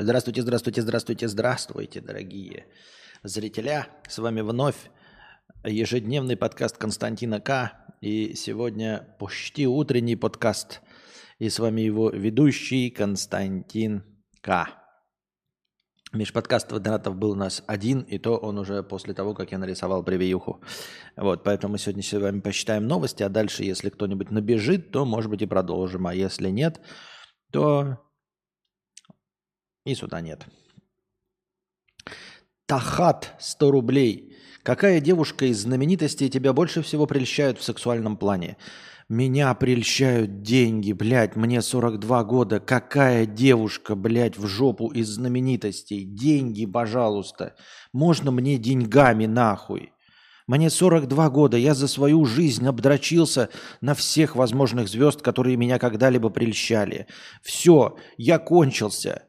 Здравствуйте, здравствуйте, здравствуйте, здравствуйте, дорогие зрителя. С вами вновь ежедневный подкаст Константина К. И сегодня почти утренний подкаст. И с вами его ведущий Константин К. Межподкастов донатов был у нас один, и то он уже после того, как я нарисовал превьюху. Вот, поэтому мы сегодня с вами посчитаем новости, а дальше, если кто-нибудь набежит, то, может быть, и продолжим. А если нет, то и сюда нет. Тахат, 100 рублей. Какая девушка из знаменитостей тебя больше всего прельщают в сексуальном плане? Меня прельщают деньги, блядь, мне 42 года. Какая девушка, блядь, в жопу из знаменитостей? Деньги, пожалуйста. Можно мне деньгами нахуй? Мне 42 года, я за свою жизнь обдрочился на всех возможных звезд, которые меня когда-либо прельщали. Все, я кончился.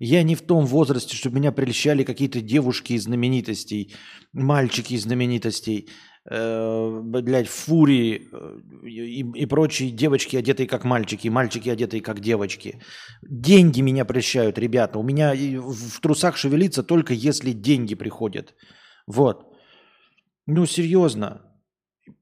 Я не в том возрасте, чтобы меня прельщали какие-то девушки из знаменитостей, мальчики из знаменитостей э, блядь, фурии э, и, и прочие девочки, одетые как мальчики, мальчики, одетые как девочки. Деньги меня прещают, ребята. У меня в трусах шевелится только если деньги приходят. Вот. Ну, серьезно.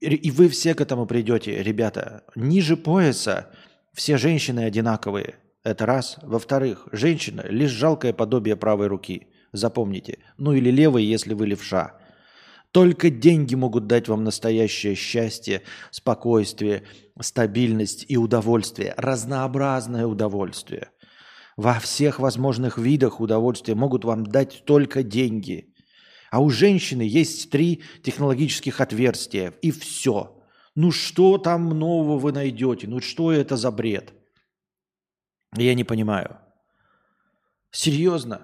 И вы все к этому придете, ребята. Ниже пояса все женщины одинаковые. Это раз. Во-вторых, женщина – лишь жалкое подобие правой руки. Запомните. Ну или левой, если вы левша. Только деньги могут дать вам настоящее счастье, спокойствие, стабильность и удовольствие. Разнообразное удовольствие. Во всех возможных видах удовольствия могут вам дать только деньги. А у женщины есть три технологических отверстия. И все. Ну что там нового вы найдете? Ну что это за бред? Я не понимаю. Серьезно?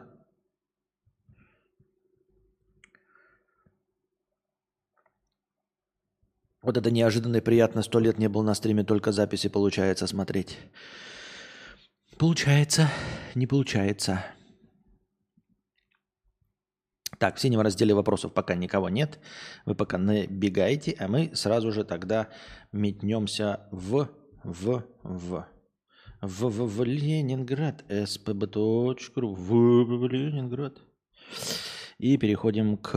Вот это неожиданно и приятно. Сто лет не был на стриме, только записи получается смотреть. Получается, не получается. Так, в синем разделе вопросов пока никого нет. Вы пока набегаете, а мы сразу же тогда метнемся в, в, в, в, в, в Ленинград, spb.ru, в, в Ленинград. И переходим к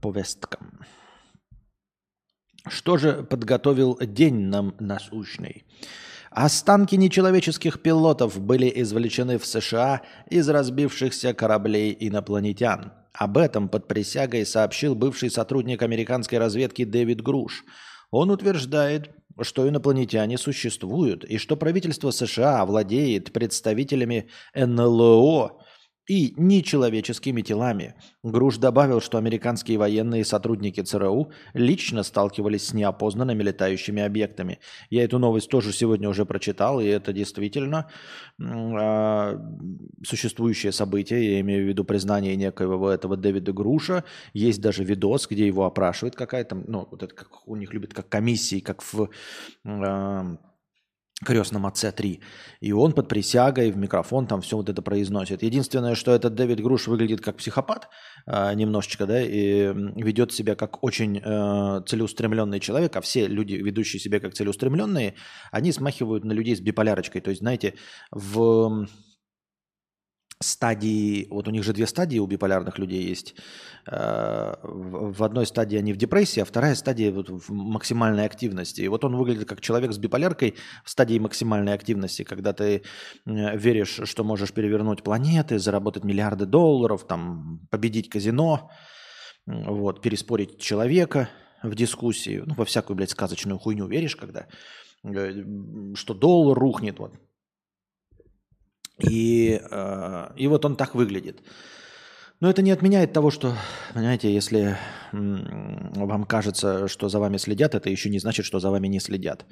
повесткам. Что же подготовил день нам насущный? Останки нечеловеческих пилотов были извлечены в США из разбившихся кораблей инопланетян. Об этом под присягой сообщил бывший сотрудник американской разведки Дэвид Груш. Он утверждает, что инопланетяне существуют и что правительство США владеет представителями НЛО и нечеловеческими телами. Груш добавил, что американские военные сотрудники ЦРУ лично сталкивались с неопознанными летающими объектами. Я эту новость тоже сегодня уже прочитал, и это действительно э, существующее событие. Я имею в виду признание некоего этого Дэвида Груша. Есть даже видос, где его опрашивает какая-то, ну, вот это как у них любят как комиссии, как в... Э, крестном отце 3. И он под присягой в микрофон там все вот это произносит. Единственное, что этот Дэвид Груш выглядит как психопат э, немножечко, да, и ведет себя как очень э, целеустремленный человек, а все люди, ведущие себя как целеустремленные, они смахивают на людей с биполярочкой. То есть, знаете, в стадии, вот у них же две стадии у биполярных людей есть. Э, в одной стадии они в депрессии, а вторая стадия вот в максимальной активности. И вот он выглядит как человек с биполяркой в стадии максимальной активности, когда ты веришь, что можешь перевернуть планеты, заработать миллиарды долларов, там, победить казино, вот, переспорить человека в дискуссии, ну, во всякую, блядь, сказочную хуйню веришь, когда э, что доллар рухнет, вот, и, э, и вот он так выглядит. Но это не отменяет того, что, понимаете, если вам кажется, что за вами следят, это еще не значит, что за вами не следят.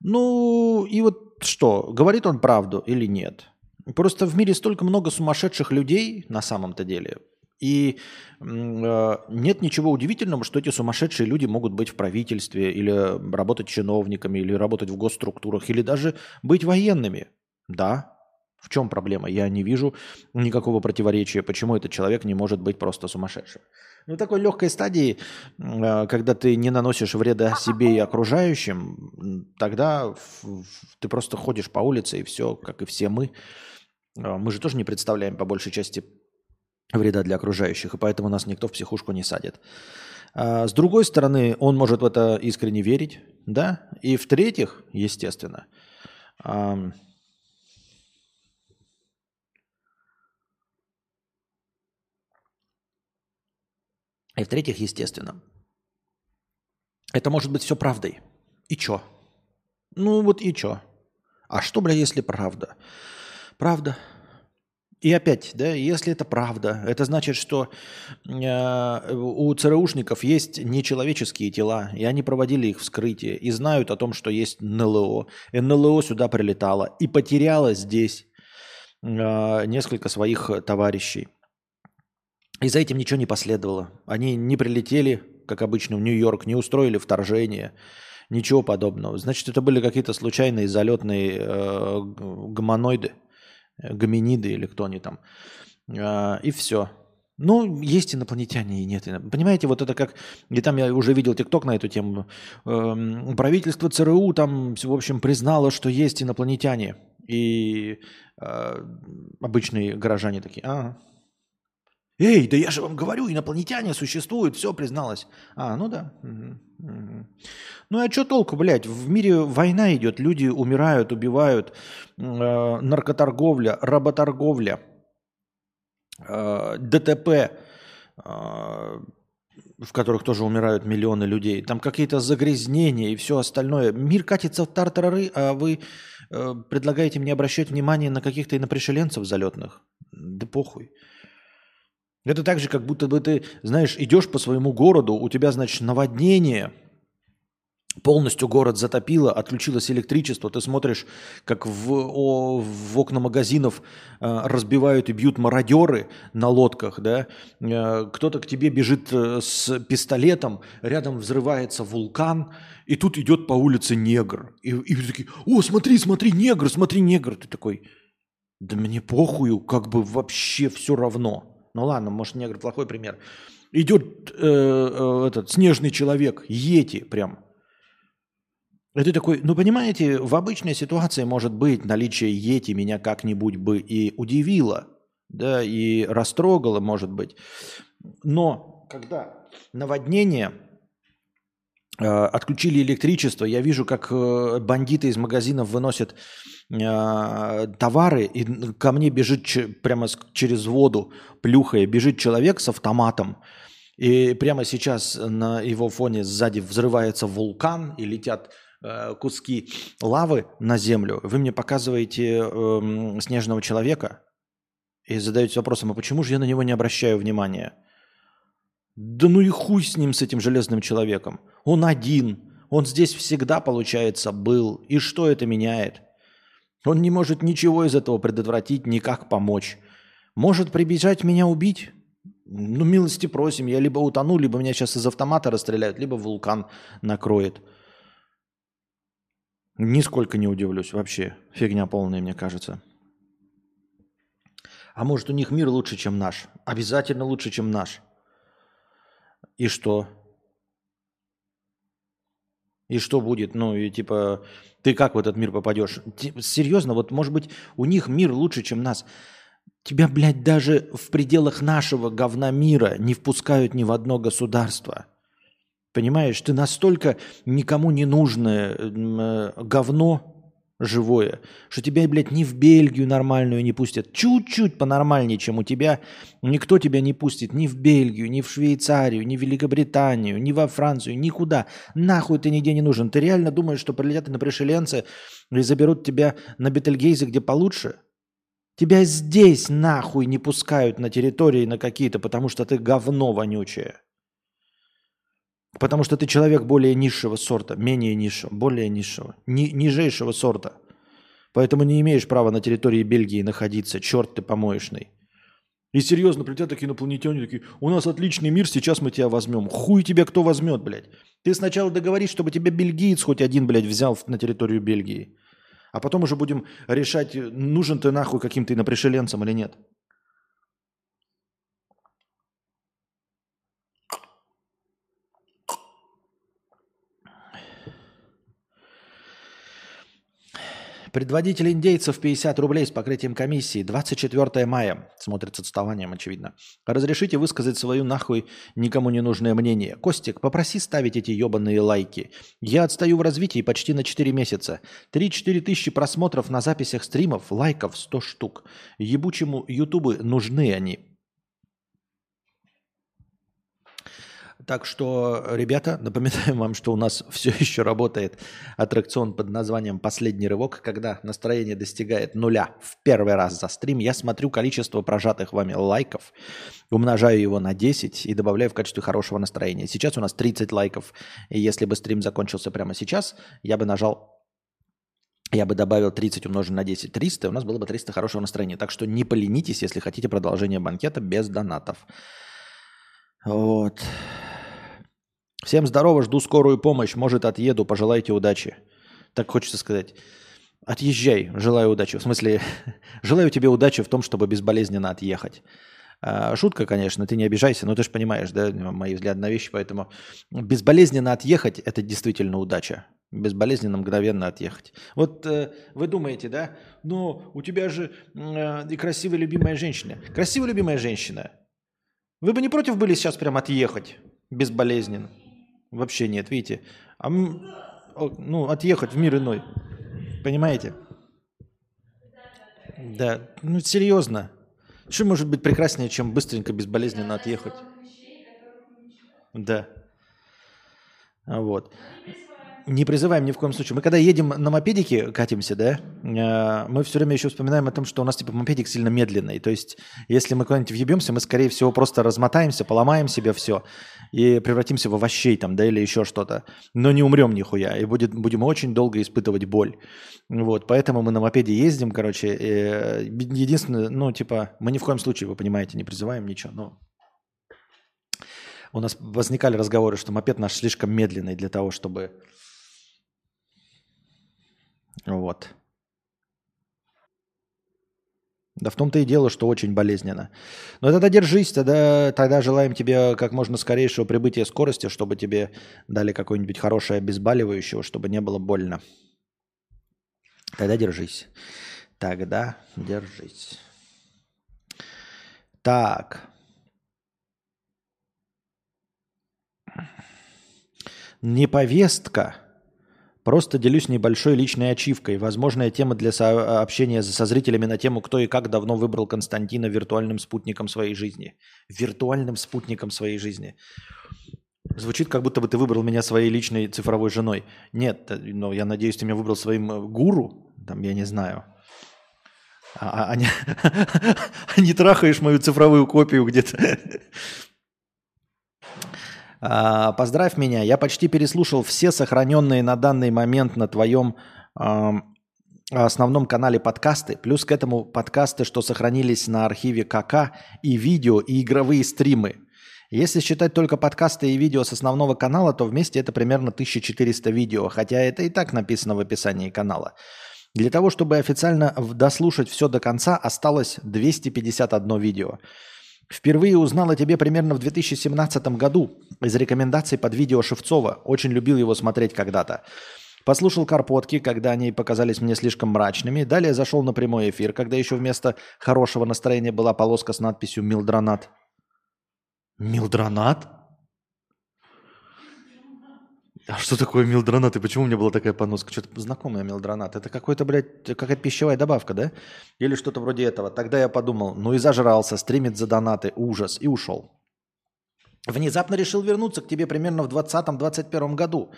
Ну, и вот что, говорит он правду или нет? Просто в мире столько много сумасшедших людей на самом-то деле. И э, нет ничего удивительного, что эти сумасшедшие люди могут быть в правительстве, или работать чиновниками, или работать в госструктурах, или даже быть военными. Да, в чем проблема? Я не вижу никакого противоречия, почему этот человек не может быть просто сумасшедшим. Ну, такой легкой стадии, э, когда ты не наносишь вреда себе и окружающим, тогда ты просто ходишь по улице и все, как и все мы, А, мы же тоже не представляем по большей части вреда для окружающих, и поэтому нас никто в психушку не садит. А с другой стороны, он может в это искренне верить, да? И в-третьих, естественно, И в-третьих, естественно, это может быть все правдой. И чё? Ну вот и чё? А что, бля, если правда? Правда. И опять, да, если это правда, это значит, что э, у ЦРУшников есть нечеловеческие тела, и они проводили их вскрытие, и знают о том, что есть НЛО. И НЛО сюда прилетало и потеряло здесь э, несколько своих товарищей. И за этим ничего не последовало. Они не прилетели, как обычно, в Нью-Йорк, не устроили вторжение, ничего подобного. Значит, это были какие-то случайные залетные э, гомоноиды, гоминиды или кто они там. Э, и все. Ну, есть инопланетяне и нет. Понимаете, вот это как... И там я уже видел ТикТок на эту тему. Э, правительство ЦРУ там, в общем, признало, что есть инопланетяне. И э, обычные горожане такие, а, Эй, да я же вам говорю, инопланетяне существуют, все призналось. А, ну да. Ну а что толку, блядь? В мире война идет, люди умирают, убивают, э, наркоторговля, работорговля, э, ДТП, э, в которых тоже умирают миллионы людей. Там какие-то загрязнения и все остальное. Мир катится в тартарары, а вы предлагаете мне обращать внимание на каких-то инопришеленцев залетных? Да похуй. Это так же, как будто бы ты, знаешь, идешь по своему городу, у тебя, значит, наводнение, полностью город затопило, отключилось электричество, ты смотришь, как в, о, в окна магазинов э, разбивают и бьют мародеры на лодках, да, э, кто-то к тебе бежит э, с пистолетом, рядом взрывается вулкан, и тут идет по улице негр, и, и ты такие, о, смотри, смотри, негр, смотри, негр, ты такой, да мне похую, как бы вообще все равно. Ну ладно, может, негр плохой пример. Идет э, э, этот снежный человек, ети прям. И ты такой, ну понимаете, в обычной ситуации, может быть, наличие ети меня как-нибудь бы и удивило, да, и растрогало, может быть. Но когда наводнение, отключили электричество, я вижу, как э, бандиты из магазинов выносят э, товары, и ко мне бежит прямо через воду, плюхая, бежит человек с автоматом, и прямо сейчас на его фоне сзади взрывается вулкан, и летят э, куски лавы на землю. Вы мне показываете э, снежного человека и задаете вопросом, а почему же я на него не обращаю внимания? Да ну и хуй с ним, с этим железным человеком. Он один. Он здесь всегда, получается, был. И что это меняет? Он не может ничего из этого предотвратить, никак помочь. Может прибежать меня убить? Ну, милости просим, я либо утону, либо меня сейчас из автомата расстреляют, либо вулкан накроет. Нисколько не удивлюсь вообще. Фигня полная, мне кажется. А может у них мир лучше, чем наш? Обязательно лучше, чем наш. И что? И что будет? Ну, и типа, ты как в этот мир попадешь? Серьезно, вот может быть у них мир лучше, чем нас. Тебя, блядь, даже в пределах нашего говна мира не впускают ни в одно государство. Понимаешь, ты настолько никому не нужное э, говно живое, что тебя, блядь, ни в Бельгию нормальную не пустят. Чуть-чуть понормальнее, чем у тебя. Никто тебя не пустит ни в Бельгию, ни в Швейцарию, ни в Великобританию, ни во Францию, никуда. Нахуй ты нигде не нужен. Ты реально думаешь, что прилетят на пришеленцы и заберут тебя на Бетельгейзе, где получше? Тебя здесь нахуй не пускают на территории на какие-то, потому что ты говно вонючее. Потому что ты человек более низшего сорта, менее низшего, более низшего, ни, нижайшего сорта. Поэтому не имеешь права на территории Бельгии находиться. Черт ты помоечный. И серьезно, прилетят такие инопланетяне, такие, у нас отличный мир, сейчас мы тебя возьмем. Хуй тебя кто возьмет, блядь. Ты сначала договорись, чтобы тебя бельгиец хоть один, блядь, взял на территорию Бельгии. А потом уже будем решать, нужен ты нахуй каким-то инопришеленцам или нет. Предводитель индейцев 50 рублей с покрытием комиссии. 24 мая. Смотрит с отставанием, очевидно. Разрешите высказать свою нахуй никому не нужное мнение. Костик, попроси ставить эти ебаные лайки. Я отстаю в развитии почти на 4 месяца. 3-4 тысячи просмотров на записях стримов, лайков 100 штук. Ебучему ютубу нужны они. Так что, ребята, напоминаем вам, что у нас все еще работает аттракцион под названием «Последний рывок», когда настроение достигает нуля в первый раз за стрим. Я смотрю количество прожатых вами лайков, умножаю его на 10 и добавляю в качестве хорошего настроения. Сейчас у нас 30 лайков, и если бы стрим закончился прямо сейчас, я бы нажал я бы добавил 30 умножить на 10, 300, и у нас было бы 300 хорошего настроения. Так что не поленитесь, если хотите продолжение банкета без донатов. Вот. Всем здорово, жду скорую помощь. Может, отъеду, пожелайте удачи. Так хочется сказать. Отъезжай, желаю удачи. В смысле, желаю тебе удачи в том, чтобы безболезненно отъехать. А, шутка, конечно, ты не обижайся, но ты же понимаешь, да, мои взгляды на вещи, поэтому безболезненно отъехать – это действительно удача. Безболезненно, мгновенно отъехать. Вот э, вы думаете, да, но у тебя же э, и красивая любимая женщина. Красивая любимая женщина. Вы бы не против были сейчас прям отъехать безболезненно? Вообще нет, видите. А, ну, отъехать в мир иной. Понимаете? Да, ну серьезно. Что может быть прекраснее, чем быстренько, безболезненно отъехать? Да. Вот. Не призываем ни в коем случае. Мы когда едем на мопедике, катимся, да, э, мы все время еще вспоминаем о том, что у нас типа мопедик сильно медленный. То есть, если мы куда-нибудь въебемся, мы, скорее всего, просто размотаемся, поломаем себе все и превратимся в овощей там, да, или еще что-то. Но не умрем нихуя, и будет, будем очень долго испытывать боль. Вот, поэтому мы на мопеде ездим, короче. И единственное, ну, типа, мы ни в коем случае, вы понимаете, не призываем ничего, но у нас возникали разговоры, что мопед наш слишком медленный для того, чтобы вот. Да в том-то и дело, что очень болезненно. Но тогда держись, тогда, тогда желаем тебе как можно скорейшего прибытия скорости, чтобы тебе дали какое-нибудь хорошее обезболивающее, чтобы не было больно. Тогда держись. Тогда держись. Так. Не повестка Просто делюсь небольшой личной ачивкой. Возможная тема для сообщения со зрителями на тему, кто и как давно выбрал Константина виртуальным спутником своей жизни. Виртуальным спутником своей жизни. Звучит, как будто бы ты выбрал меня своей личной цифровой женой. Нет, э, но я надеюсь, ты меня выбрал своим э, гуру. Там, я не знаю. А, а, а, не, а не трахаешь мою цифровую копию где-то. А, поздравь меня, я почти переслушал все сохраненные на данный момент на твоем основном канале подкасты, плюс к этому подкасты, что сохранились на архиве КК, и видео, и игровые стримы. Если считать только подкасты и видео с основного канала, то вместе это примерно 1400 видео, хотя это и так написано в описании канала. Для того, чтобы официально дослушать все до конца, осталось 251 видео. Впервые узнал о тебе примерно в 2017 году из рекомендаций под видео Шевцова. Очень любил его смотреть когда-то. Послушал Карпотки, когда они показались мне слишком мрачными. Далее зашел на прямой эфир, когда еще вместо хорошего настроения была полоска с надписью «Милдронат». Милдронат? А что такое милдронат и почему у меня была такая поноска? Что-то знакомое милдронат. Это какой-то, блядь, какая-то пищевая добавка, да? Или что-то вроде этого. Тогда я подумал, ну и зажрался, стримит за донаты, ужас, и ушел. Внезапно решил вернуться к тебе примерно в 2020-2021 году,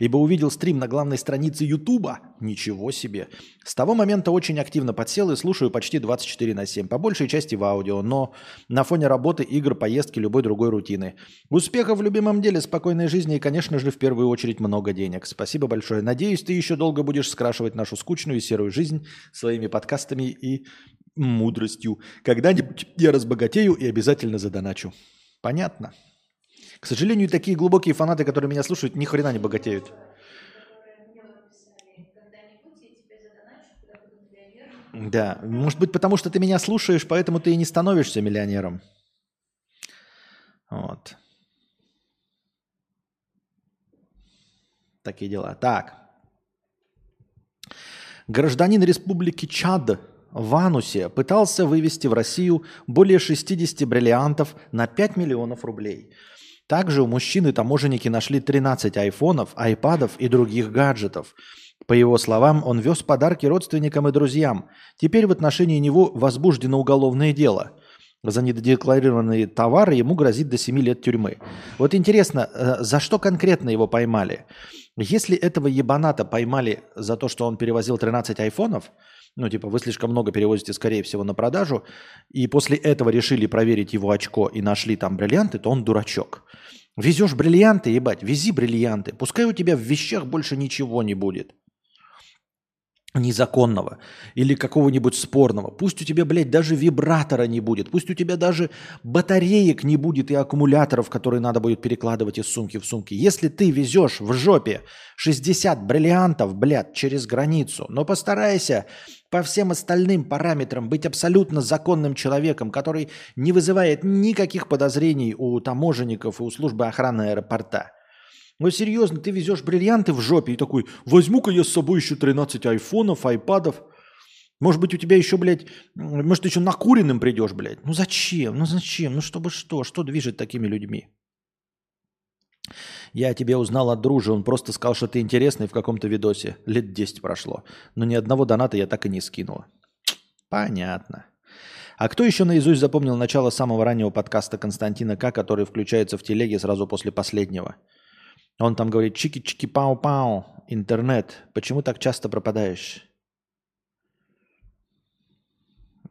ибо увидел стрим на главной странице Ютуба. Ничего себе. С того момента очень активно подсел и слушаю почти 24 на 7, по большей части в аудио, но на фоне работы, игр, поездки, любой другой рутины. Успехов в любимом деле, спокойной жизни и, конечно же, в первую очередь много денег. Спасибо большое. Надеюсь, ты еще долго будешь скрашивать нашу скучную и серую жизнь своими подкастами и мудростью. Когда-нибудь я разбогатею и обязательно задоначу. Понятно? К сожалению, такие глубокие фанаты, которые меня слушают, ни хрена не богатеют. Да, может быть, потому что ты меня слушаешь, поэтому ты и не становишься миллионером. Вот. Такие дела. Так. Гражданин Республики Чад в Анусе пытался вывести в Россию более 60 бриллиантов на 5 миллионов рублей. Также у мужчины таможенники нашли 13 айфонов, айпадов и других гаджетов. По его словам, он вез подарки родственникам и друзьям. Теперь в отношении него возбуждено уголовное дело. За недекларированные товары ему грозит до 7 лет тюрьмы. Вот интересно, э, за что конкретно его поймали? Если этого ебаната поймали за то, что он перевозил 13 айфонов, ну, типа, вы слишком много перевозите, скорее всего, на продажу, и после этого решили проверить его очко и нашли там бриллианты, то он дурачок. Везешь бриллианты, ебать, вези бриллианты. Пускай у тебя в вещах больше ничего не будет незаконного или какого-нибудь спорного. Пусть у тебя, блядь, даже вибратора не будет. Пусть у тебя даже батареек не будет и аккумуляторов, которые надо будет перекладывать из сумки в сумки. Если ты везешь в жопе 60 бриллиантов, блядь, через границу, но постарайся по всем остальным параметрам быть абсолютно законным человеком, который не вызывает никаких подозрений у таможенников и у службы охраны аэропорта – ну серьезно, ты везешь бриллианты в жопе и такой, возьму-ка я с собой еще 13 айфонов, айпадов. Может быть, у тебя еще, блядь, может, еще накуренным придешь, блядь. Ну зачем? Ну зачем? Ну чтобы что? Что движет такими людьми? Я тебе узнал от дружи, он просто сказал, что ты интересный в каком-то видосе. Лет 10 прошло. Но ни одного доната я так и не скинул. Понятно. А кто еще наизусть запомнил начало самого раннего подкаста Константина К, который включается в телеге сразу после последнего? Он там говорит, чики-чики-пау-пау, интернет, почему так часто пропадаешь?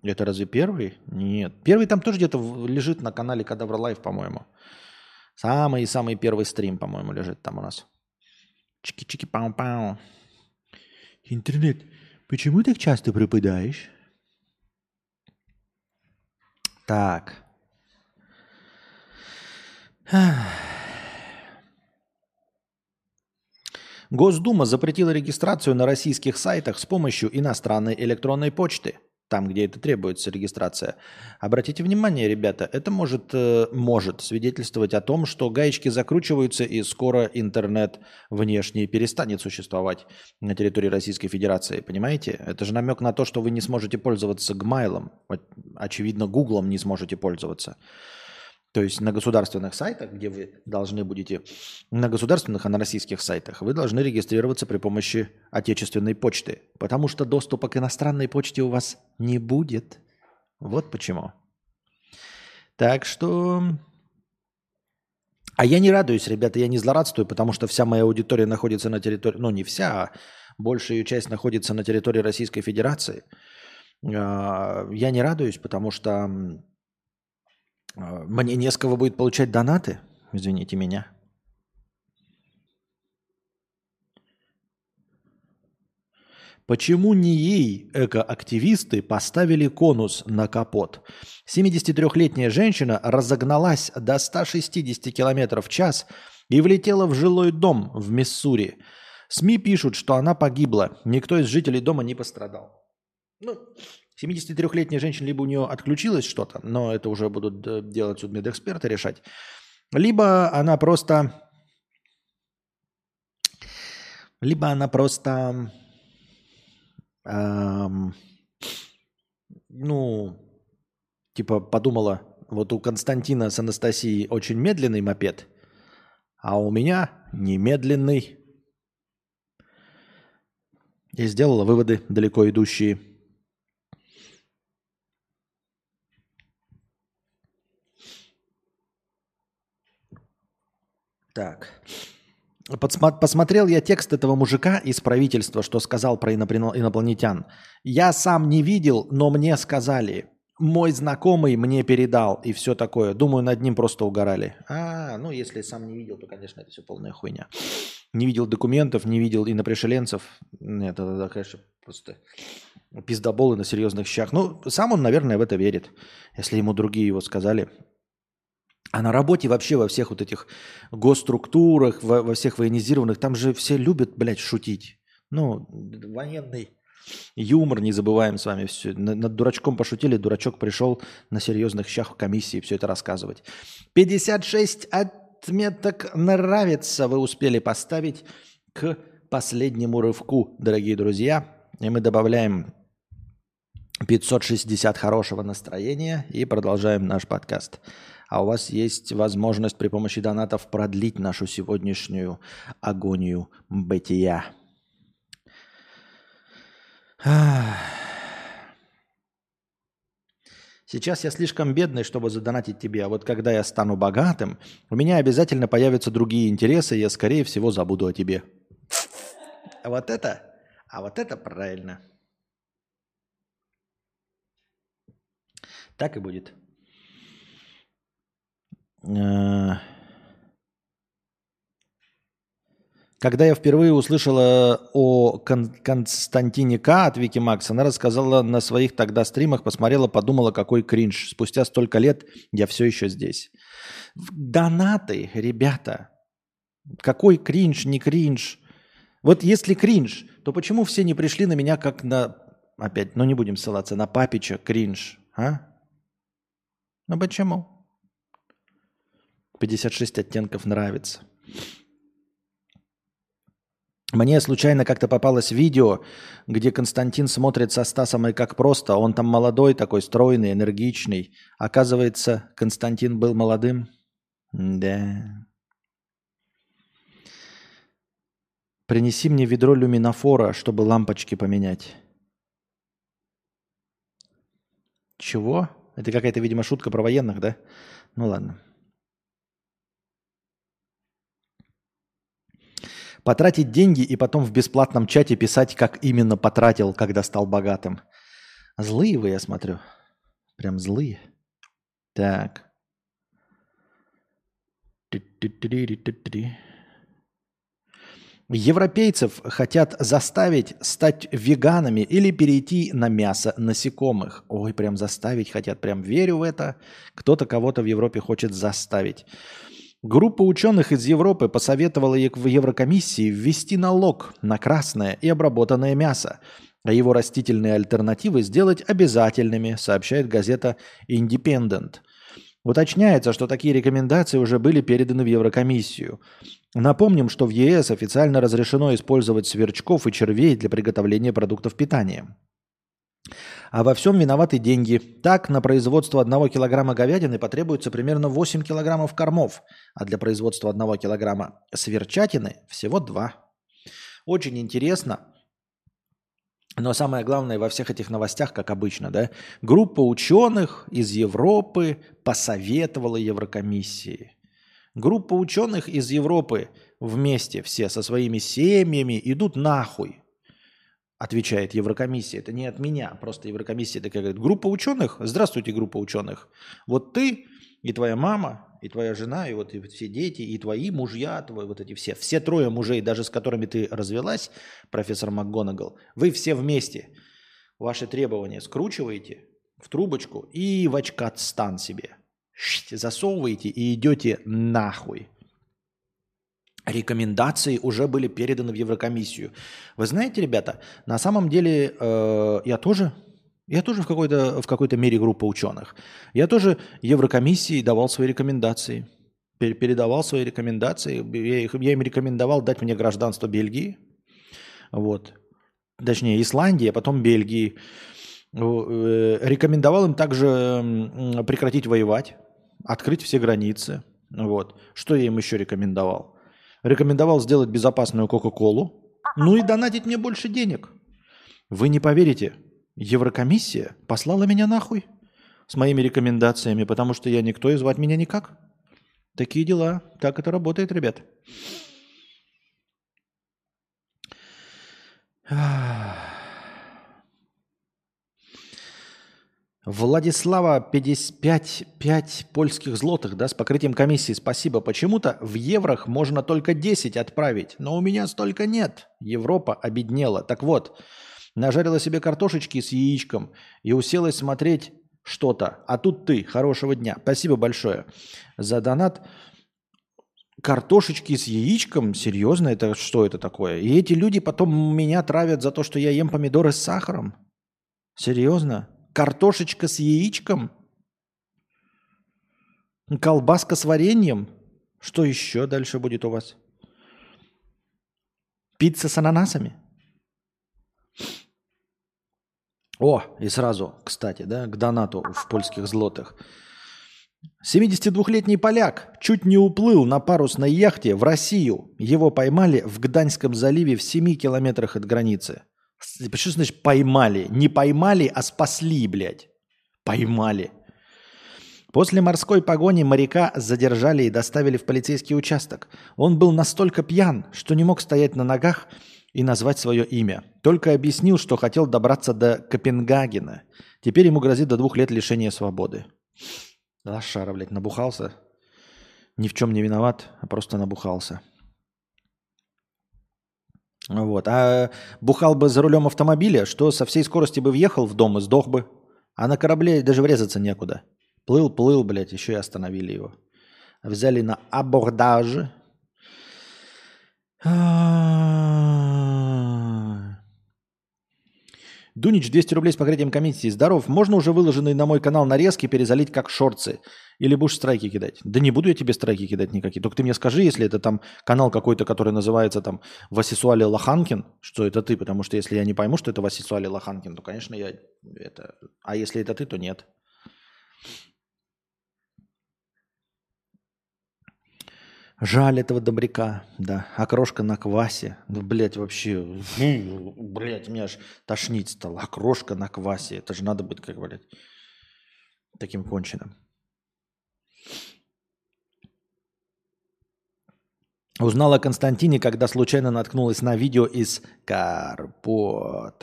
Это разве первый? Нет. Первый там тоже где-то лежит на канале Кадавра Лайв, по-моему. Самый-самый первый стрим, по-моему, лежит там у нас. Чики-чики-пау-пау. Интернет, почему так часто пропадаешь? Так. Госдума запретила регистрацию на российских сайтах с помощью иностранной электронной почты. Там, где это требуется регистрация. Обратите внимание, ребята, это может, э, может свидетельствовать о том, что гаечки закручиваются и скоро интернет внешний перестанет существовать на территории Российской Федерации. Понимаете? Это же намек на то, что вы не сможете пользоваться Гмайлом. Очевидно, Гуглом не сможете пользоваться. То есть на государственных сайтах, где вы должны будете, на государственных, а на российских сайтах, вы должны регистрироваться при помощи отечественной почты. Потому что доступа к иностранной почте у вас не будет. Вот почему. Так что... А я не радуюсь, ребята, я не злорадствую, потому что вся моя аудитория находится на территории, ну не вся, а большая ее часть находится на территории Российской Федерации. А, я не радуюсь, потому что мне не с кого будет получать донаты? Извините меня. Почему не ей экоактивисты поставили конус на капот? 73-летняя женщина разогналась до 160 км в час и влетела в жилой дом в Миссури. СМИ пишут, что она погибла. Никто из жителей дома не пострадал. Ну, 73-летняя женщина, либо у нее отключилось что-то, но это уже будут э, делать судмедэксперты решать, либо она просто... Либо она просто... Эм, ну, типа подумала, вот у Константина с Анастасией очень медленный мопед, а у меня немедленный. И сделала выводы далеко идущие. Так. Посмотрел я текст этого мужика из правительства, что сказал про инопланетян. Я сам не видел, но мне сказали. Мой знакомый мне передал и все такое. Думаю, над ним просто угорали. А, ну если сам не видел, то, конечно, это все полная хуйня. Не видел документов, не видел инопришеленцев. Нет, это, конечно, просто пиздоболы на серьезных щах. Ну, сам он, наверное, в это верит. Если ему другие его сказали, а на работе вообще во всех вот этих госструктурах, во, во всех военизированных, там же все любят, блядь, шутить. Ну, военный юмор, не забываем с вами все. Над дурачком пошутили, дурачок пришел на серьезных щах в комиссии все это рассказывать. 56 отметок нравится вы успели поставить к последнему рывку, дорогие друзья. и мы добавляем 560 хорошего настроения и продолжаем наш подкаст. А у вас есть возможность при помощи донатов продлить нашу сегодняшнюю агонию бытия. Сейчас я слишком бедный, чтобы задонатить тебе, а вот когда я стану богатым, у меня обязательно появятся другие интересы, и я, скорее всего, забуду о тебе. А вот это, а вот это правильно. Так и будет. Э, когда я впервые услышала о Кон- Константине К. от Вики Макс, она рассказала на своих тогда стримах, посмотрела, подумала, какой кринж. Спустя столько лет я все еще здесь. Донаты, ребята. Какой кринж, не кринж. Вот если кринж, то почему все не пришли на меня как на... Опять, ну не будем ссылаться, на папича кринж, а? Ну почему? 56 оттенков нравится. Мне случайно как-то попалось видео, где Константин смотрит со Стасом и как просто. Он там молодой такой, стройный, энергичный. Оказывается, Константин был молодым. Да. Принеси мне ведро люминофора, чтобы лампочки поменять. Чего? Это какая-то, видимо, шутка про военных, да? Ну ладно. Потратить деньги и потом в бесплатном чате писать, как именно потратил, когда стал богатым. Злые вы, я смотрю. Прям злые. Так. Европейцев хотят заставить стать веганами или перейти на мясо насекомых. Ой, прям заставить хотят, прям верю в это. Кто-то кого-то в Европе хочет заставить. Группа ученых из Европы посоветовала Еврокомиссии ввести налог на красное и обработанное мясо, а его растительные альтернативы сделать обязательными, сообщает газета Independent. Уточняется, что такие рекомендации уже были переданы в Еврокомиссию. Напомним, что в ЕС официально разрешено использовать сверчков и червей для приготовления продуктов питания. А во всем виноваты деньги. Так, на производство одного килограмма говядины потребуется примерно 8 килограммов кормов, а для производства одного килограмма сверчатины всего 2. Очень интересно. Но самое главное во всех этих новостях, как обычно, да, группа ученых из Европы посоветовала Еврокомиссии. Группа ученых из Европы вместе все со своими семьями идут нахуй отвечает Еврокомиссия. Это не от меня, просто Еврокомиссия такая говорит, группа ученых, здравствуйте, группа ученых. Вот ты и твоя мама, и твоя жена, и вот и все дети, и твои мужья, твои вот эти все, все трое мужей, даже с которыми ты развелась, профессор МакГонагал, вы все вместе ваши требования скручиваете в трубочку и в очкат стан себе. Засовываете и идете нахуй рекомендации уже были переданы в Еврокомиссию. Вы знаете, ребята, на самом деле э, я тоже, я тоже в какой-то в какой-то мере группа ученых. Я тоже Еврокомиссии давал свои рекомендации, передавал свои рекомендации. Я, их, я им рекомендовал дать мне гражданство Бельгии, вот, точнее Исландии, а потом Бельгии. Э, рекомендовал им также прекратить воевать, открыть все границы. Вот. Что я им еще рекомендовал? Рекомендовал сделать безопасную Кока-Колу. Ну и донатить мне больше денег. Вы не поверите, Еврокомиссия послала меня нахуй с моими рекомендациями, потому что я никто и звать меня никак. Такие дела. Так это работает, ребят. Ах. Владислава 55 5 польских злотых, да, с покрытием комиссии. Спасибо. Почему-то в еврох можно только 10 отправить, но у меня столько нет. Европа обеднела. Так вот, нажарила себе картошечки с яичком и уселась смотреть что-то. А тут ты. Хорошего дня. Спасибо большое за донат. Картошечки с яичком? Серьезно? Это что это такое? И эти люди потом меня травят за то, что я ем помидоры с сахаром? Серьезно? Картошечка с яичком? Колбаска с вареньем? Что еще дальше будет у вас? Пицца с ананасами? О, и сразу, кстати, да, к донату в польских злотых. 72-летний поляк чуть не уплыл на парусной яхте в Россию. Его поймали в Гданьском заливе в 7 километрах от границы. Что значит поймали? Не поймали, а спасли, блядь. Поймали. После морской погони моряка задержали и доставили в полицейский участок. Он был настолько пьян, что не мог стоять на ногах и назвать свое имя. Только объяснил, что хотел добраться до Копенгагена. Теперь ему грозит до двух лет лишения свободы. Лошара, блядь, набухался. Ни в чем не виноват, а просто набухался. Вот. А бухал бы за рулем автомобиля, что со всей скорости бы въехал в дом и сдох бы. А на корабле даже врезаться некуда. Плыл, плыл, блядь, еще и остановили его. Взяли на абордаж Дунич 200 рублей с покрытием комиссии. Здоров. Можно уже выложенные на мой канал нарезки перезалить как шорцы? Или будешь страйки кидать? Да не буду я тебе страйки кидать никакие. Только ты мне скажи, если это там канал какой-то, который называется там Васисуали Лоханкин, что это ты. Потому что если я не пойму, что это Васисуали Лоханкин, то, конечно, я это... А если это ты, то нет. Жаль этого добряка, да. Окрошка на квасе. Ну, блядь, вообще, блядь, меня аж тошнить стало. Окрошка на квасе. Это же надо быть, как, блядь, таким конченым. Узнала Константине, когда случайно наткнулась на видео из Карпоток.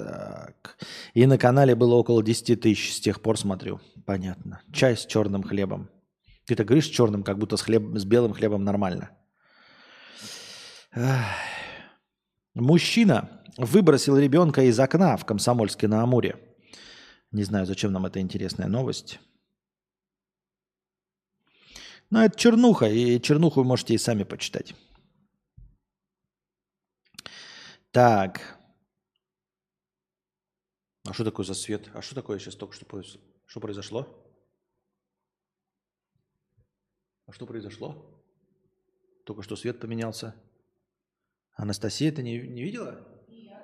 И на канале было около 10 тысяч. С тех пор смотрю. Понятно. Чай с черным хлебом. Ты так говоришь черным, как будто с, хлеб, с белым хлебом нормально. Мужчина выбросил ребенка из окна в Комсомольске на Амуре. Не знаю, зачем нам эта интересная новость. Но это чернуха, и чернуху вы можете и сами почитать. Так. А что такое за свет? А что такое сейчас только что произошло? Что произошло? А что произошло? Только что свет поменялся. Анастасия, ты не, не видела? Нет.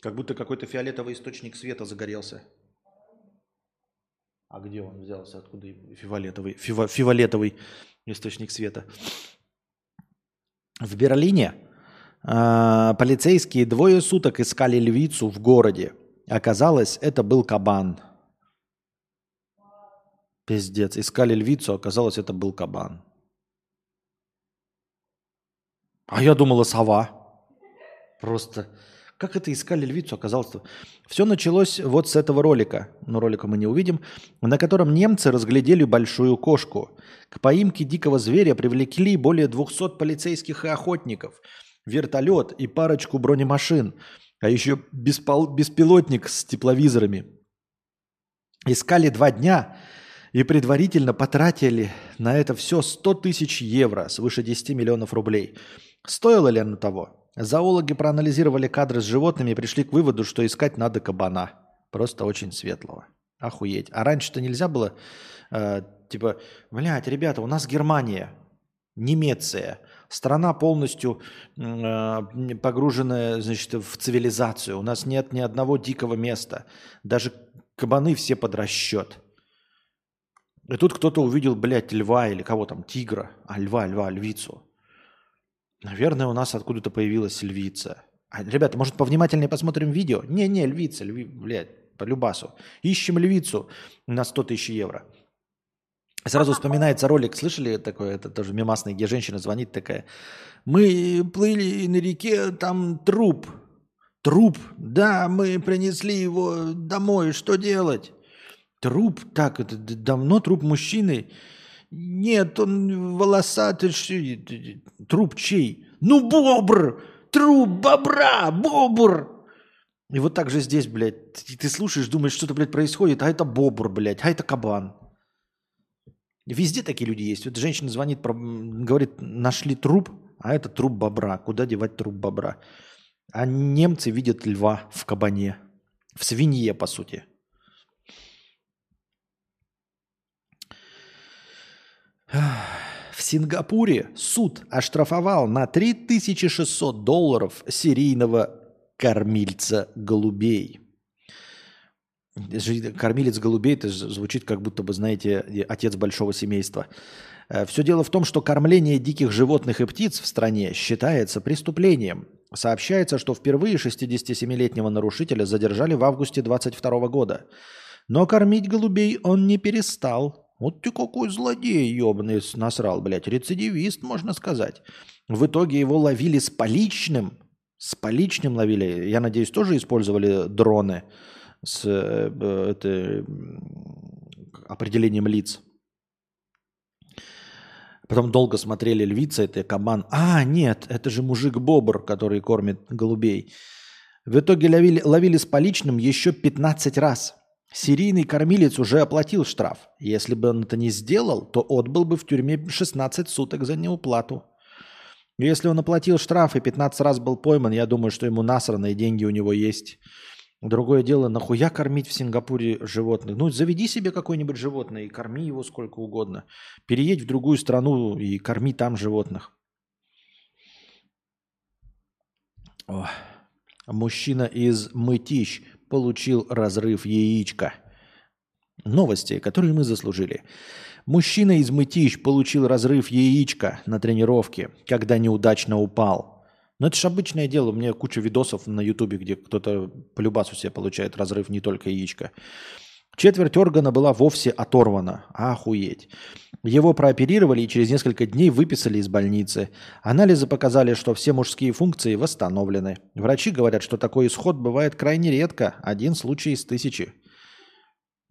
Как будто какой-то фиолетовый источник света загорелся. А где он взялся? Откуда фиолетовый, фива, фиолетовый источник света? В Берлине э, полицейские двое суток искали львицу в городе. Оказалось, это был кабан – Пиздец. Искали львицу, оказалось, это был кабан. А я думала, сова. Просто. Как это искали львицу, оказалось? Все началось вот с этого ролика. Но ролика мы не увидим. На котором немцы разглядели большую кошку. К поимке дикого зверя привлекли более 200 полицейских и охотников. Вертолет и парочку бронемашин. А еще беспилотник с тепловизорами. Искали два дня и предварительно потратили на это все 100 тысяч евро, свыше 10 миллионов рублей. Стоило ли оно того? Зоологи проанализировали кадры с животными и пришли к выводу, что искать надо кабана. Просто очень светлого. Охуеть. А раньше-то нельзя было, э, типа, блядь, ребята, у нас Германия, Немеция, страна полностью э, погруженная, значит, в цивилизацию. У нас нет ни одного дикого места. Даже кабаны все под расчет. И тут кто-то увидел, блядь, льва или кого там, тигра, а льва, льва, львицу. Наверное, у нас откуда-то появилась львица. А, ребята, может, повнимательнее посмотрим видео? Не-не, львица, льви, блядь, по любасу. Ищем львицу на 100 тысяч евро. Сразу вспоминается ролик, слышали такое, это тоже мемасный, где женщина звонит такая. Мы плыли на реке, там труп. Труп, да, мы принесли его домой, что делать? Труп? Так, это давно труп мужчины? Нет, он волосатый. Труп чей? Ну, бобр! Труп бобра! Бобр! И вот так же здесь, блядь, ты, ты слушаешь, думаешь, что-то, блядь, происходит, а это бобр, блядь, а это кабан. Везде такие люди есть. Вот женщина звонит, говорит, нашли труп, а это труп бобра. Куда девать труп бобра? А немцы видят льва в кабане. В свинье, по сути. В Сингапуре суд оштрафовал на 3600 долларов серийного кормильца голубей. Кормилец голубей, это звучит как будто бы, знаете, отец большого семейства. Э, Все дело в том, что кормление диких животных и птиц в стране считается преступлением. Сообщается, что впервые 67-летнего нарушителя задержали в августе 22 года. Но кормить голубей он не перестал. Вот ты какой злодей, ебаный, насрал, блядь. Рецидивист, можно сказать. В итоге его ловили с поличным. С поличным ловили. Я надеюсь, тоже использовали дроны с э, это, определением лиц. Потом долго смотрели львица, это кабан. А, нет, это же мужик-бобр, который кормит голубей. В итоге ловили, ловили с поличным еще 15 раз. Серийный кормилец уже оплатил штраф. Если бы он это не сделал, то отбыл бы в тюрьме 16 суток за неуплату. Если он оплатил штраф и 15 раз был пойман, я думаю, что ему насрано и деньги у него есть. Другое дело, нахуя кормить в Сингапуре животных? Ну, заведи себе какое-нибудь животное и корми его сколько угодно. Переедь в другую страну и корми там животных. О. Мужчина из Мытищ получил разрыв яичка. Новости, которые мы заслужили. Мужчина из Мытищ получил разрыв яичка на тренировке, когда неудачно упал. Но это же обычное дело. У меня куча видосов на ютубе, где кто-то по любасу себе получает разрыв не только яичко. Четверть органа была вовсе оторвана. Охуеть. Его прооперировали и через несколько дней выписали из больницы. Анализы показали, что все мужские функции восстановлены. Врачи говорят, что такой исход бывает крайне редко. Один случай из тысячи.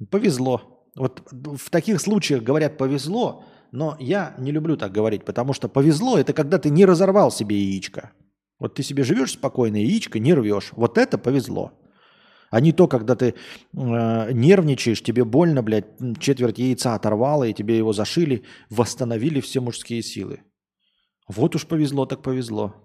Повезло. Вот в таких случаях говорят повезло, но я не люблю так говорить, потому что повезло это когда ты не разорвал себе яичко. Вот ты себе живешь спокойно, яичко не рвешь. Вот это повезло. А не то, когда ты э, нервничаешь, тебе больно, блядь, четверть яйца оторвало, и тебе его зашили, восстановили все мужские силы. Вот уж повезло, так повезло.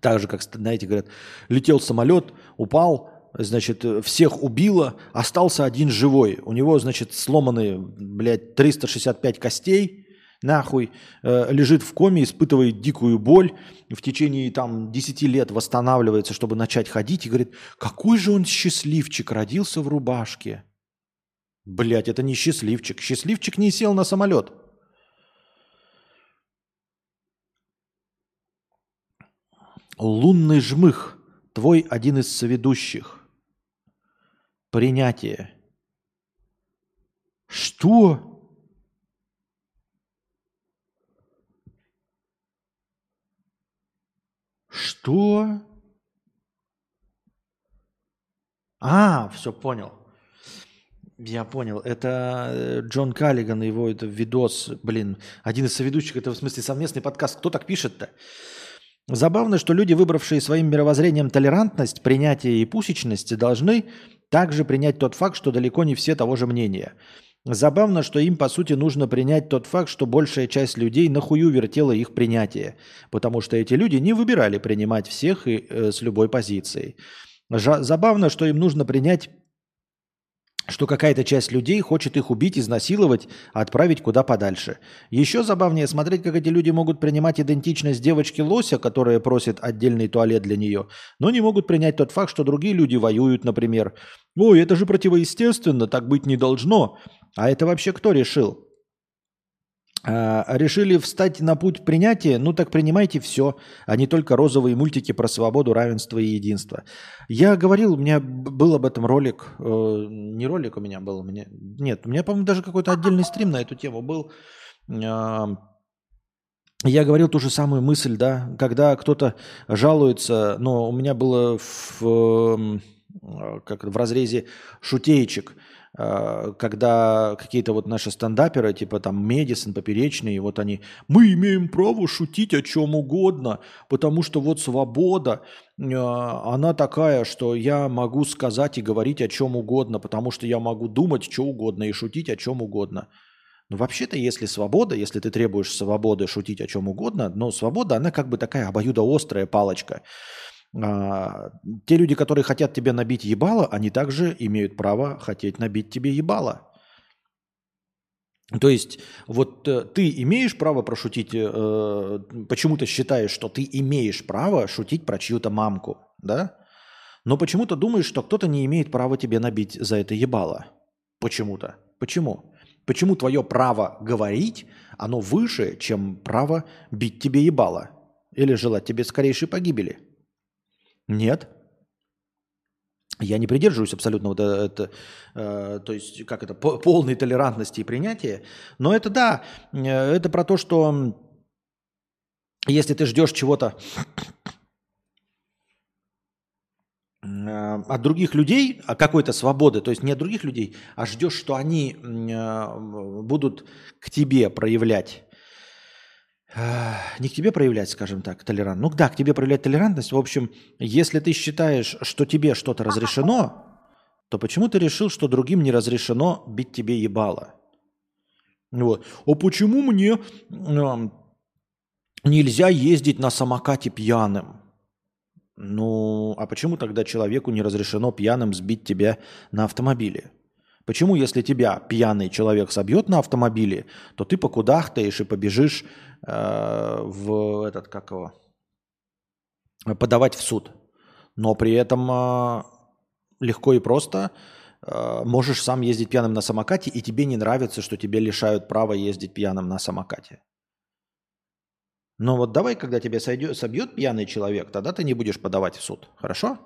Так же, как, знаете, говорят, летел самолет, упал, значит, всех убило, остался один живой. У него, значит, сломаны, блядь, 365 костей, нахуй, э, лежит в коме, испытывает дикую боль, в течение там 10 лет восстанавливается, чтобы начать ходить, и говорит, какой же он счастливчик, родился в рубашке. Блять, это не счастливчик. Счастливчик не сел на самолет. Лунный жмых, твой один из соведущих. Принятие. Что? Что? А, все понял. Я понял. Это э, Джон Каллиган, его это видос, блин, один из соведущих, это в смысле совместный подкаст. Кто так пишет-то? Забавно, что люди, выбравшие своим мировоззрением толерантность, принятие и пусечность, должны также принять тот факт, что далеко не все того же мнения – Забавно, что им, по сути, нужно принять тот факт, что большая часть людей нахую вертела их принятие, потому что эти люди не выбирали принимать всех и э, с любой позицией. Жа- забавно, что им нужно принять, что какая-то часть людей хочет их убить, изнасиловать, отправить куда подальше. Еще забавнее смотреть, как эти люди могут принимать идентичность девочки-лося, которая просит отдельный туалет для нее, но не могут принять тот факт, что другие люди воюют, например. «Ой, это же противоестественно, так быть не должно». А это вообще кто решил? А, решили встать на путь принятия? Ну так принимайте все, а не только розовые мультики про свободу, равенство и единство. Я говорил, у меня был об этом ролик, э, не ролик у меня был, у меня, нет, у меня, по-моему, даже какой-то отдельный стрим на эту тему был. Э, я говорил ту же самую мысль, да, когда кто-то жалуется, но у меня было в, как в разрезе шутеечек – когда какие-то вот наши стендаперы, типа там Медисон, Поперечный, вот они, мы имеем право шутить о чем угодно, потому что вот свобода, э, она такая, что я могу сказать и говорить о чем угодно, потому что я могу думать что угодно и шутить о чем угодно. Но вообще-то, если свобода, если ты требуешь свободы шутить о чем угодно, но свобода, она как бы такая обоюдоострая палочка. А, те люди, которые хотят тебе набить ебало, они также имеют право хотеть набить тебе ебало. То есть вот э, ты имеешь право прошутить, э, почему-то считаешь, что ты имеешь право шутить про чью-то мамку, да? Но почему-то думаешь, что кто-то не имеет права тебе набить за это ебало. Почему-то. Почему? Почему твое право говорить, оно выше, чем право бить тебе ебало? Или желать тебе скорейшей погибели? Нет. Я не придерживаюсь абсолютно вот это, э, то есть как это, полной толерантности и принятия. Но это да, э, это про то, что если ты ждешь чего-то Э, от других людей, от какой-то свободы, то есть не от других людей, а ждешь, что они э, будут к тебе проявлять, э, не к тебе проявлять, скажем так, толерантность, ну да, к тебе проявлять толерантность. В общем, если ты считаешь, что тебе что-то разрешено, то почему ты решил, что другим не разрешено бить тебе ебало? Вот. А почему мне нельзя ездить на самокате пьяным? Ну, а почему тогда человеку не разрешено пьяным сбить тебя на автомобиле? Почему, если тебя пьяный человек собьет на автомобиле, то ты покудахтаешь и побежишь э, в этот, как его, подавать в суд? Но при этом э, легко и просто э, можешь сам ездить пьяным на самокате, и тебе не нравится, что тебе лишают права ездить пьяным на самокате. Но вот давай, когда тебя сойдет, собьет пьяный человек, тогда ты не будешь подавать в суд. Хорошо?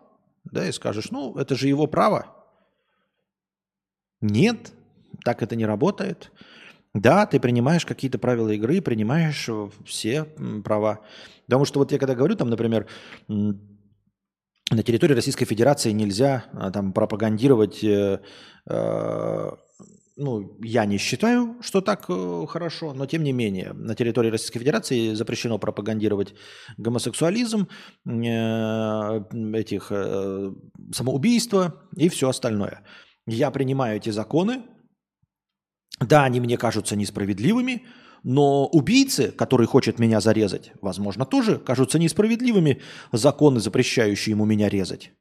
Да, и скажешь, ну, это же его право. Нет, так это не работает. Да, ты принимаешь какие-то правила игры, принимаешь все права. Потому что вот я когда говорю, там, например, на территории Российской Федерации нельзя а, там пропагандировать э, э, ну, я не считаю, что так э, хорошо, но тем не менее, на территории Российской Федерации запрещено пропагандировать гомосексуализм, э, этих э, самоубийства и все остальное. Я принимаю эти законы. Да, они мне кажутся несправедливыми, но убийцы, который хочет меня зарезать, возможно, тоже кажутся несправедливыми законы, запрещающие ему меня резать.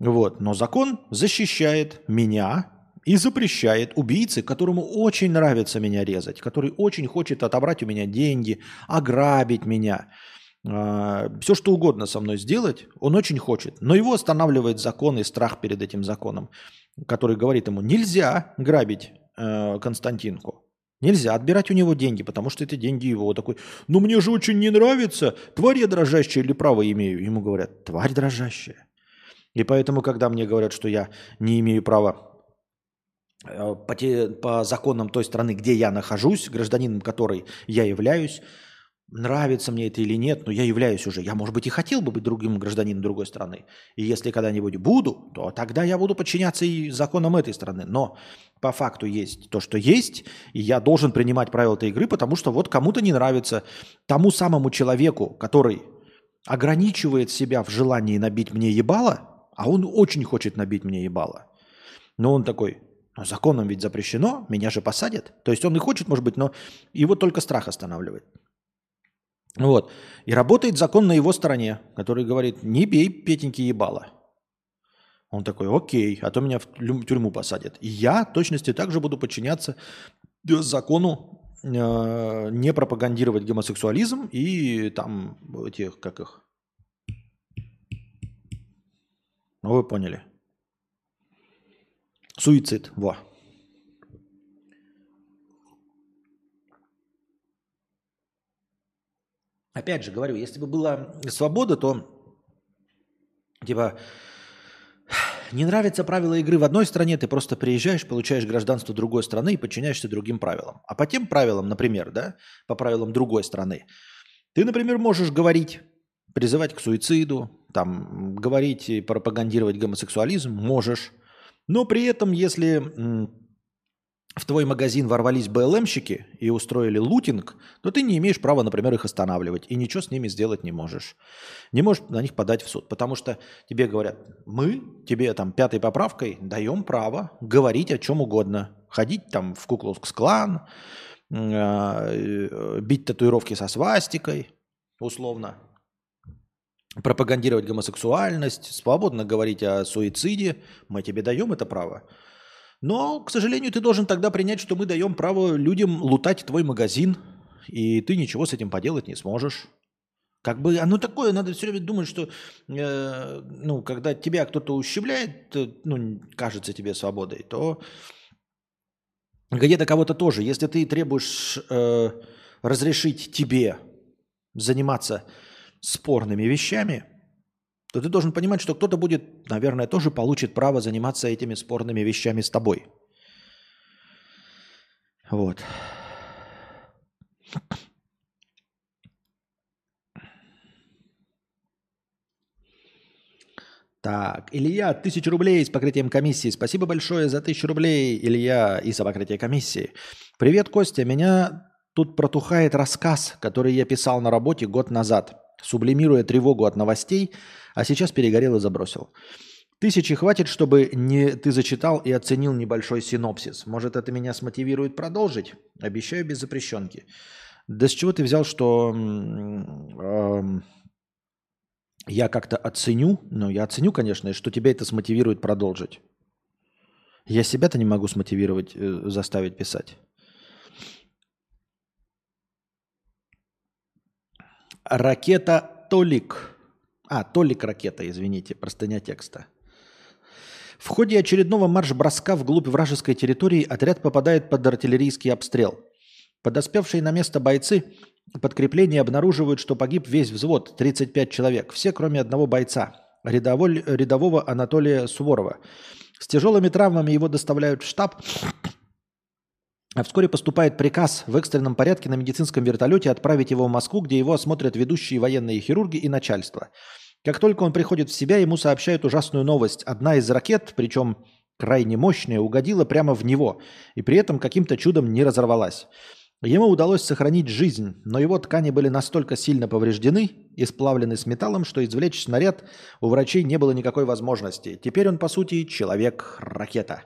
Вот. Но закон защищает меня и запрещает убийце, которому очень нравится меня резать, который очень хочет отобрать у меня деньги, ограбить меня, э, все что угодно со мной сделать, он очень хочет. Но его останавливает закон и страх перед этим законом, который говорит ему, нельзя грабить э, Константинку. Нельзя отбирать у него деньги, потому что это деньги его. Такой, ну мне же очень не нравится, тварь я дрожащая или право имею? Ему говорят, тварь дрожащая. И поэтому, когда мне говорят, что я не имею права Э, по, те, по законам той страны, где я нахожусь, гражданином которой я являюсь, нравится мне это или нет, но я являюсь уже. Я, может быть, и хотел бы быть другим гражданином другой страны. И если когда-нибудь буду, то тогда я буду подчиняться и законам этой страны. Но по факту есть то, что есть, и я должен принимать правила этой игры, потому что вот кому-то не нравится тому самому человеку, который ограничивает себя в желании набить мне ебало, а он очень хочет набить мне ебало. Но он такой, но законом ведь запрещено, меня же посадят. То есть он и хочет, может быть, но его только страх останавливает. Вот. И работает закон на его стороне, который говорит, не бей Петеньки ебало. Он такой, окей, а то меня в тюрьму посадят. И я точности также буду подчиняться закону э, не пропагандировать гомосексуализм и там этих, как их, ну вы поняли. Суицид, во. Опять же говорю, если бы была свобода, то типа не нравятся правила игры в одной стране, ты просто приезжаешь, получаешь гражданство другой страны и подчиняешься другим правилам. А по тем правилам, например, да, по правилам другой страны, ты, например, можешь говорить, призывать к суициду, там, говорить и пропагандировать гомосексуализм, можешь. Но при этом, если в твой магазин ворвались БЛМщики и устроили лутинг, то ты не имеешь права, например, их останавливать и ничего с ними сделать не можешь. Не можешь на них подать в суд, потому что тебе говорят, мы тебе там пятой поправкой даем право говорить о чем угодно, ходить там в Куклукс-клан, э, бить татуировки со свастикой, условно, пропагандировать гомосексуальность, свободно говорить о суициде, мы тебе даем это право. Но, к сожалению, ты должен тогда принять, что мы даем право людям лутать твой магазин, и ты ничего с этим поделать не сможешь. Как бы оно такое, надо все время думать, что э, ну, когда тебя кто-то ущемляет, э, ну, кажется тебе свободой, то где-то кого-то тоже. Если ты требуешь э, разрешить тебе заниматься спорными вещами, то ты должен понимать, что кто-то будет, наверное, тоже получит право заниматься этими спорными вещами с тобой. Вот. Так, Илья, тысячу рублей с покрытием комиссии. Спасибо большое за тысячу рублей, Илья, и за покрытие комиссии. Привет, Костя. Меня тут протухает рассказ, который я писал на работе год назад, сублимируя тревогу от новостей, а сейчас перегорел и забросил. Тысячи хватит, чтобы не ты зачитал и оценил небольшой синопсис. Может, это меня смотивирует продолжить? Обещаю без запрещенки. Да с чего ты взял, что... Э, я как-то оценю, ну, я оценю, конечно, что тебя это смотивирует продолжить. Я себя-то не могу смотивировать, э, заставить писать. Ракета Толик. А, Толик ракета, извините, простыня текста. В ходе очередного марш-броска вглубь вражеской территории отряд попадает под артиллерийский обстрел. Подоспевшие на место бойцы Подкрепление обнаруживают, что погиб весь взвод, 35 человек, все кроме одного бойца, рядового, рядового Анатолия Суворова. С тяжелыми травмами его доставляют в штаб, а вскоре поступает приказ в экстренном порядке на медицинском вертолете отправить его в Москву, где его осмотрят ведущие военные хирурги и начальство. Как только он приходит в себя, ему сообщают ужасную новость. Одна из ракет, причем крайне мощная, угодила прямо в него и при этом каким-то чудом не разорвалась. Ему удалось сохранить жизнь, но его ткани были настолько сильно повреждены и сплавлены с металлом, что извлечь снаряд у врачей не было никакой возможности. Теперь он, по сути, человек-ракета.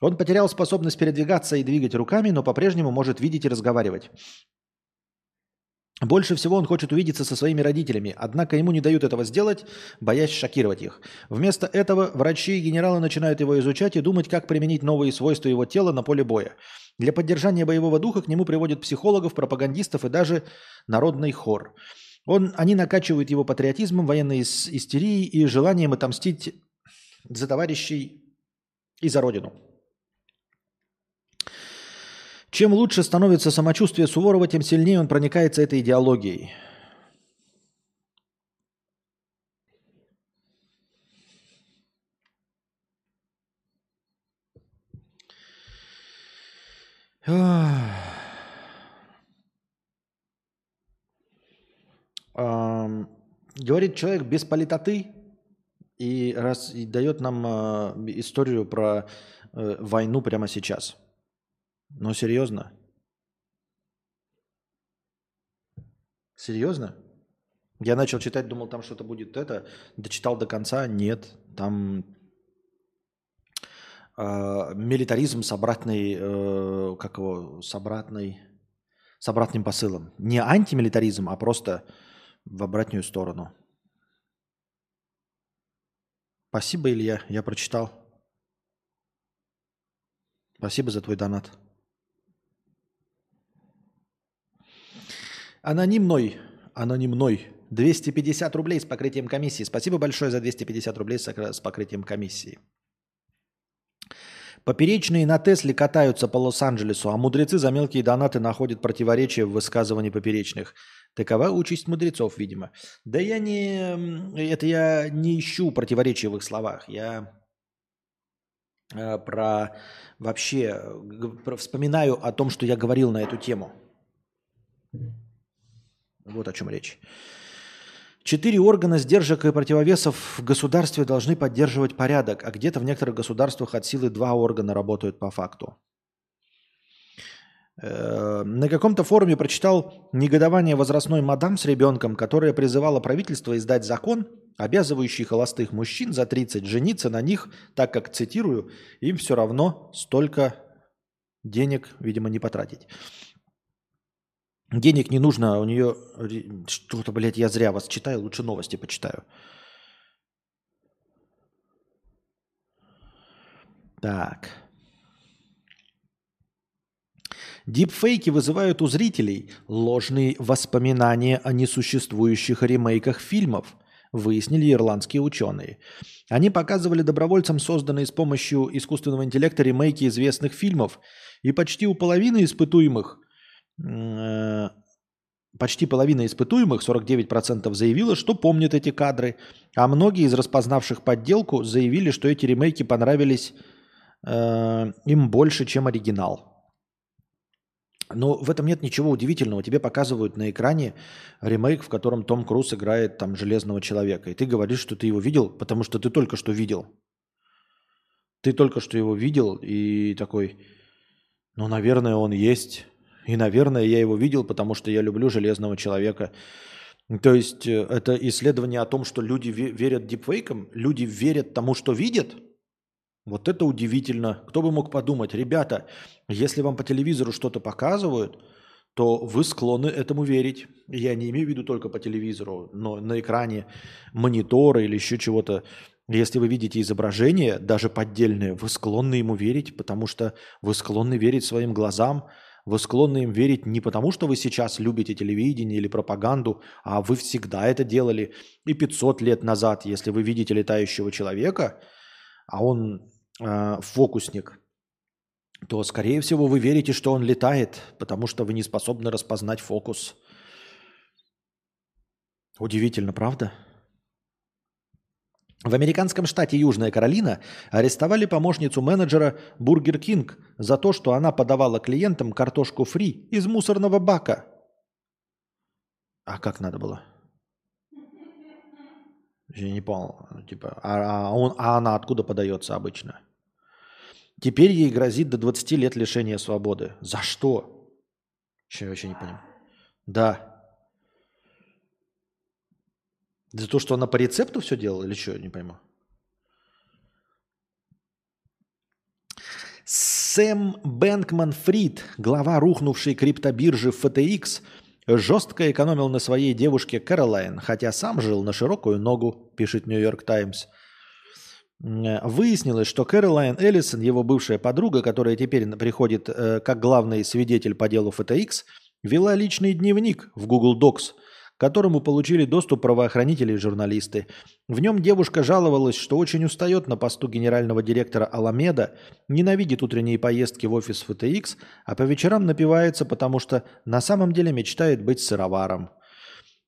Он потерял способность передвигаться и двигать руками, но по-прежнему может видеть и разговаривать. Больше всего он хочет увидеться со своими родителями, однако ему не дают этого сделать, боясь шокировать их. Вместо этого врачи и генералы начинают его изучать и думать, как применить новые свойства его тела на поле боя. Для поддержания боевого духа к нему приводят психологов, пропагандистов и даже народный хор. Он, они накачивают его патриотизмом, военной истерией и желанием отомстить за товарищей и за родину. Чем лучше становится самочувствие Суворова, тем сильнее он проникается этой идеологией. Говорит человек без политоты и, раз, и дает нам э, историю про э, войну прямо сейчас. Ну, серьезно? Серьезно? Я начал читать, думал, там что-то будет это. Дочитал до конца. Нет. Там э, милитаризм с обратной, э, как его, с обратной, с обратным посылом. Не антимилитаризм, а просто в обратную сторону. Спасибо, Илья, я прочитал. Спасибо за твой донат. Анонимной, анонимной. 250 рублей с покрытием комиссии. Спасибо большое за 250 рублей с покрытием комиссии. Поперечные на Тесле катаются по Лос-Анджелесу, а мудрецы за мелкие донаты находят противоречия в высказывании поперечных. Такова участь мудрецов, видимо. Да я не... Это я не ищу противоречия в их словах. Я э, про вообще вспоминаю о том, что я говорил на эту тему. Вот о чем речь. Четыре органа сдержек и противовесов в государстве должны поддерживать порядок, а где-то в некоторых государствах от силы два органа работают по факту. Э, на каком-то форуме прочитал негодование возрастной мадам с ребенком, которая призывала правительство издать закон, обязывающий холостых мужчин за 30 жениться на них, так как, цитирую, им все равно столько денег, видимо, не потратить. Денег не нужно, у нее... Что-то, блядь, я зря вас читаю, лучше новости почитаю. Так. Дипфейки вызывают у зрителей ложные воспоминания о несуществующих ремейках фильмов, выяснили ирландские ученые. Они показывали добровольцам созданные с помощью искусственного интеллекта ремейки известных фильмов, и почти у половины испытуемых Почти половина испытуемых, 49%, заявила, что помнят эти кадры, а многие из распознавших подделку заявили, что эти ремейки понравились э, им больше, чем оригинал. Но в этом нет ничего удивительного. Тебе показывают на экране ремейк, в котором Том Круз играет там Железного Человека. И ты говоришь, что ты его видел, потому что ты только что видел. Ты только что его видел и такой, ну, наверное, он есть. И, наверное, я его видел, потому что я люблю Железного Человека. То есть э, это исследование о том, что люди верят дипфейкам, люди верят тому, что видят. Вот это удивительно. Кто бы мог подумать, ребята, если вам по телевизору что-то показывают, то вы склонны этому верить. Я не имею в виду только по телевизору, но на экране монитора или еще чего-то. Если вы видите изображение, даже поддельное, вы склонны ему верить, потому что вы склонны верить своим глазам, вы склонны им верить не потому, что вы сейчас любите телевидение или пропаганду, а вы всегда это делали. И 500 лет назад, если вы видите летающего человека, а он э, фокусник, то, скорее всего, вы верите, что он летает, потому что вы не способны распознать фокус. Удивительно, правда? В американском штате Южная Каролина арестовали помощницу менеджера Бургер Кинг за то, что она подавала клиентам картошку фри из мусорного бака. А как надо было? Я не понял. Типа, а, а, он, а она откуда подается обычно? Теперь ей грозит до 20 лет лишения свободы. За что? Еще вообще не понимаю. Да. За то, что она по рецепту все делала или что, не пойму. Сэм Бэнкман Фрид, глава рухнувшей криптобиржи FTX, жестко экономил на своей девушке Кэролайн, хотя сам жил на широкую ногу, пишет Нью-Йорк Таймс. Выяснилось, что Кэролайн Эллисон, его бывшая подруга, которая теперь приходит э, как главный свидетель по делу FTX, вела личный дневник в Google Docs – к которому получили доступ правоохранители и журналисты. В нем девушка жаловалась, что очень устает на посту генерального директора Аламеда, ненавидит утренние поездки в офис FTX, а по вечерам напивается, потому что на самом деле мечтает быть сыроваром.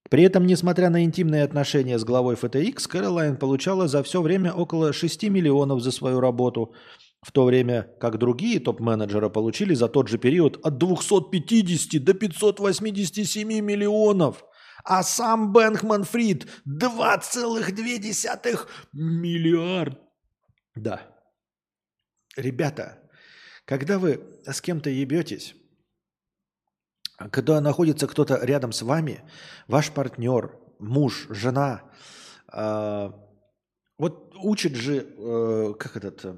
При этом, несмотря на интимные отношения с главой FTX, Кэролайн получала за все время около 6 миллионов за свою работу, в то время как другие топ-менеджеры получили за тот же период от 250 до 587 миллионов а сам Бэнкман Фрид 2,2 миллиард. Да. Ребята, когда вы с кем-то ебетесь, когда находится кто-то рядом с вами, ваш партнер, муж, жена, э, вот учит же, э, как этот, э,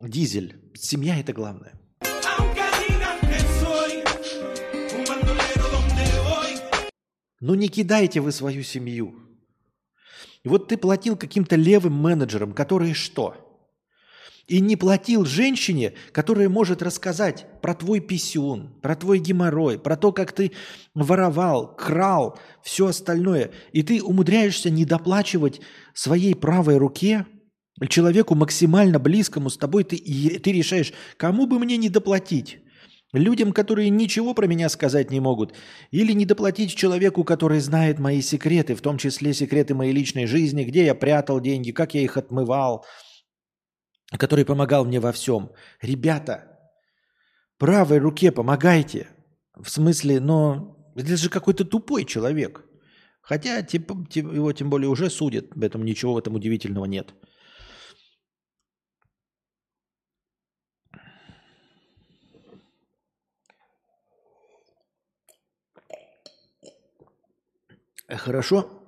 дизель, семья это главное. Ну не кидайте вы свою семью. Вот ты платил каким-то левым менеджерам, которые что? И не платил женщине, которая может рассказать про твой писюн, про твой геморрой, про то, как ты воровал, крал, все остальное. И ты умудряешься не доплачивать своей правой руке, человеку максимально близкому с тобой, ты, ты решаешь, кому бы мне не доплатить. Людям, которые ничего про меня сказать не могут. Или не доплатить человеку, который знает мои секреты, в том числе секреты моей личной жизни, где я прятал деньги, как я их отмывал, который помогал мне во всем. Ребята, правой руке помогайте. В смысле, но это же какой-то тупой человек. Хотя типа, его тем более уже судят, в этом ничего в этом удивительного нет. Хорошо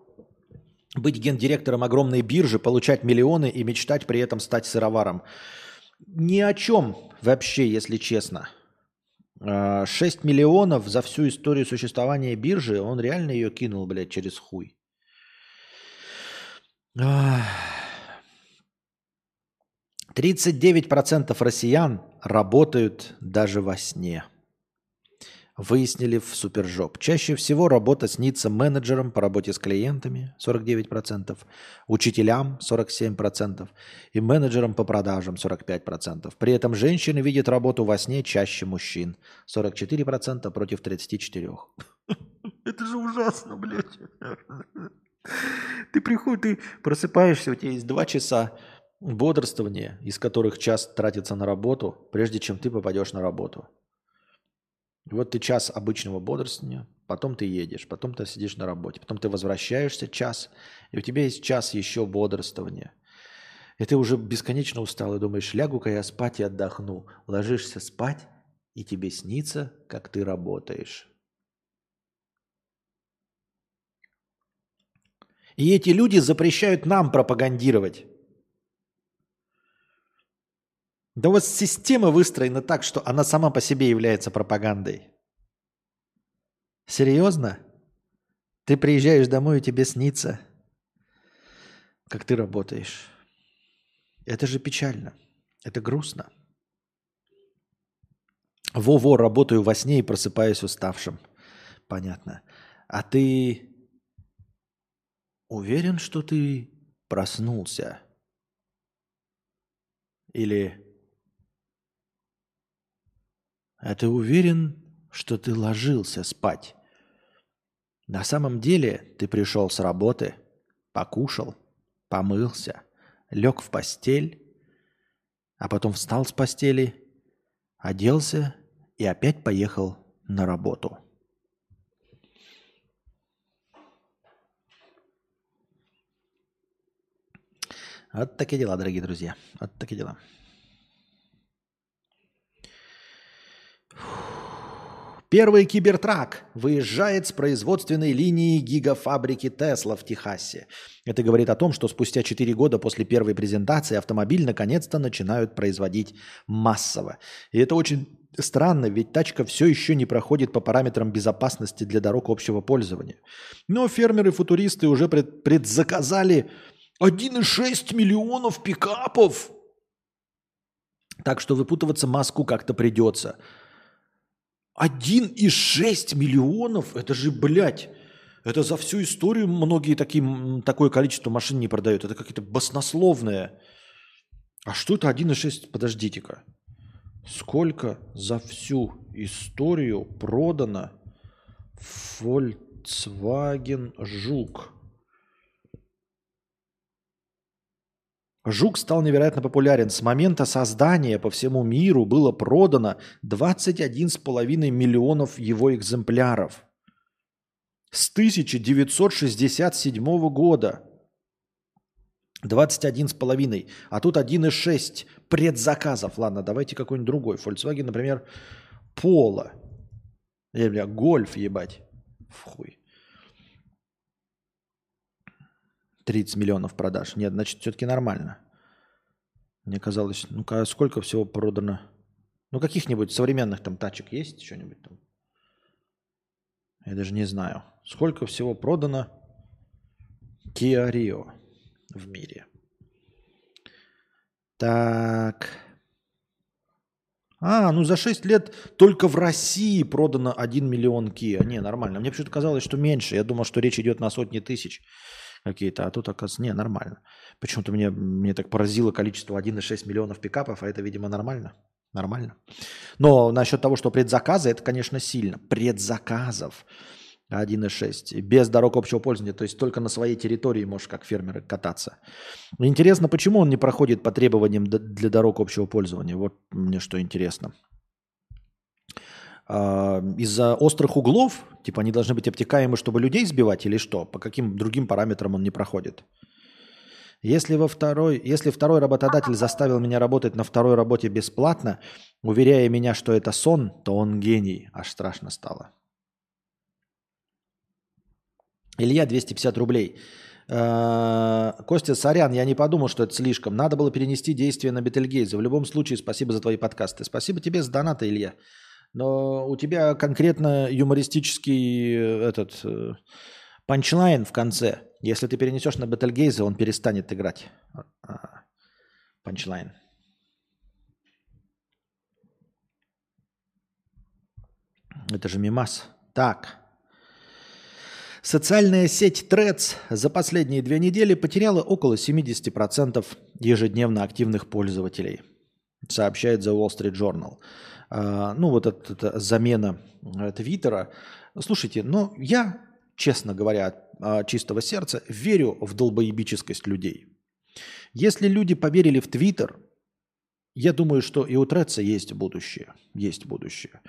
быть гендиректором огромной биржи, получать миллионы и мечтать при этом стать сыроваром. Ни о чем вообще, если честно. 6 а, миллионов за всю историю существования биржи, он реально ее кинул, блядь, через хуй. 39% россиян работают даже во сне. Выяснили в Супержоп. Чаще всего работа снится менеджерам по работе с клиентами 49%, учителям 47% и менеджерам по продажам 45%. При этом женщины видят работу во сне чаще мужчин 44% против 34%. Это же ужасно, блядь. Ты приходишь, ты просыпаешься, у тебя есть два часа бодрствования, из которых час тратится на работу, прежде чем ты попадешь на работу. Вот ты час обычного бодрствования, потом ты едешь, потом ты сидишь на работе, потом ты возвращаешься час, и у тебя есть час еще бодрствования. И ты уже бесконечно устал и думаешь, лягу-ка я спать и отдохну. Ложишься спать, и тебе снится, как ты работаешь. И эти люди запрещают нам пропагандировать. Да у вас система выстроена так, что она сама по себе является пропагандой. Серьезно? Ты приезжаешь домой, и тебе снится, как ты работаешь. Это же печально. Это грустно. Во-во, работаю во сне и просыпаюсь уставшим. Понятно. А ты уверен, что ты проснулся? Или а ты уверен, что ты ложился спать? На самом деле ты пришел с работы, покушал, помылся, лег в постель, а потом встал с постели, оделся и опять поехал на работу. Вот такие дела, дорогие друзья. Вот такие дела. Первый кибертрак выезжает с производственной линии гигафабрики Тесла в Техасе. Это говорит о том, что спустя 4 года после первой презентации автомобиль наконец-то начинают производить массово. И это очень странно, ведь тачка все еще не проходит по параметрам безопасности для дорог общего пользования. Но фермеры-футуристы уже пред, предзаказали 1,6 миллионов пикапов. Так что выпутываться маску как-то придется. 1,6 миллионов? Это же, блядь, это за всю историю многие такие, такое количество машин не продают. Это какие-то баснословные. А что это 1,6? Подождите-ка. Сколько за всю историю продано Volkswagen Жук? Жук стал невероятно популярен. С момента создания по всему миру было продано 21,5 миллионов его экземпляров. С 1967 года. 21,5. А тут 1,6 предзаказов. Ладно, давайте какой-нибудь другой. Volkswagen, например, Пола. Или, бля, Гольф, ебать. В хуй. 30 миллионов продаж. Нет, значит, все-таки нормально. Мне казалось, ну ка сколько всего продано? Ну, каких-нибудь современных там тачек есть что-нибудь там? Я даже не знаю. Сколько всего продано Kia Rio в мире? Так. А, ну за 6 лет только в России продано 1 миллион Kia. Не, нормально. Мне почему-то казалось, что меньше. Я думал, что речь идет на сотни тысяч какие-то, а тут, оказывается, не, нормально. Почему-то мне, мне так поразило количество 1,6 миллионов пикапов, а это, видимо, нормально. Нормально. Но насчет того, что предзаказы, это, конечно, сильно. Предзаказов 1,6. Без дорог общего пользования. То есть только на своей территории можешь как фермер кататься. Интересно, почему он не проходит по требованиям для дорог общего пользования? Вот мне что интересно. А, из-за острых углов, типа они должны быть обтекаемы, чтобы людей сбивать или что? По каким другим параметрам он не проходит? Если, во второй, если второй работодатель заставил меня работать на второй работе бесплатно, уверяя меня, что это сон, то он гений. Аж страшно стало. Илья, 250 рублей. А, Костя, сорян, я не подумал, что это слишком. Надо было перенести действие на Бетельгейза. В любом случае, спасибо за твои подкасты. Спасибо тебе за доната, Илья. Но у тебя конкретно юмористический э, этот э, панчлайн в конце. Если ты перенесешь на Бетельгейза, он перестанет играть а, а, панчлайн. Это же мимас. Так. Социальная сеть Threads за последние две недели потеряла около 70% ежедневно активных пользователей, сообщает The Wall Street Journal. А, ну, вот эта, эта замена э, Твиттера. Слушайте, ну, я, честно говоря, от чистого сердца, верю в долбоебическость людей. Если люди поверили в Твиттер, я думаю, что и у Треца есть будущее. Есть будущее.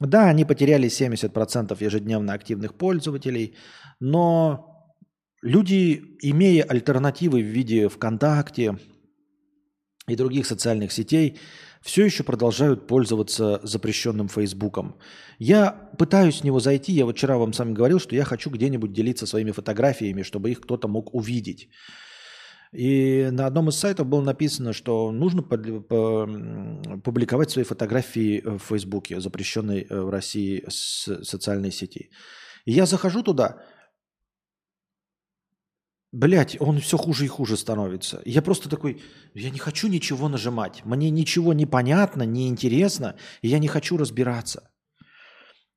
Да, они потеряли 70% ежедневно активных пользователей, но люди, имея альтернативы в виде ВКонтакте и других социальных сетей, все еще продолжают пользоваться запрещенным Фейсбуком. Я пытаюсь с него зайти, я вот вчера вам сам говорил, что я хочу где-нибудь делиться своими фотографиями, чтобы их кто-то мог увидеть. И на одном из сайтов было написано, что нужно публиковать свои фотографии в Фейсбуке, запрещенной э, в России социальной сети. И я захожу туда, Блять, он все хуже и хуже становится. Я просто такой, я не хочу ничего нажимать. Мне ничего не понятно, не интересно, я не хочу разбираться.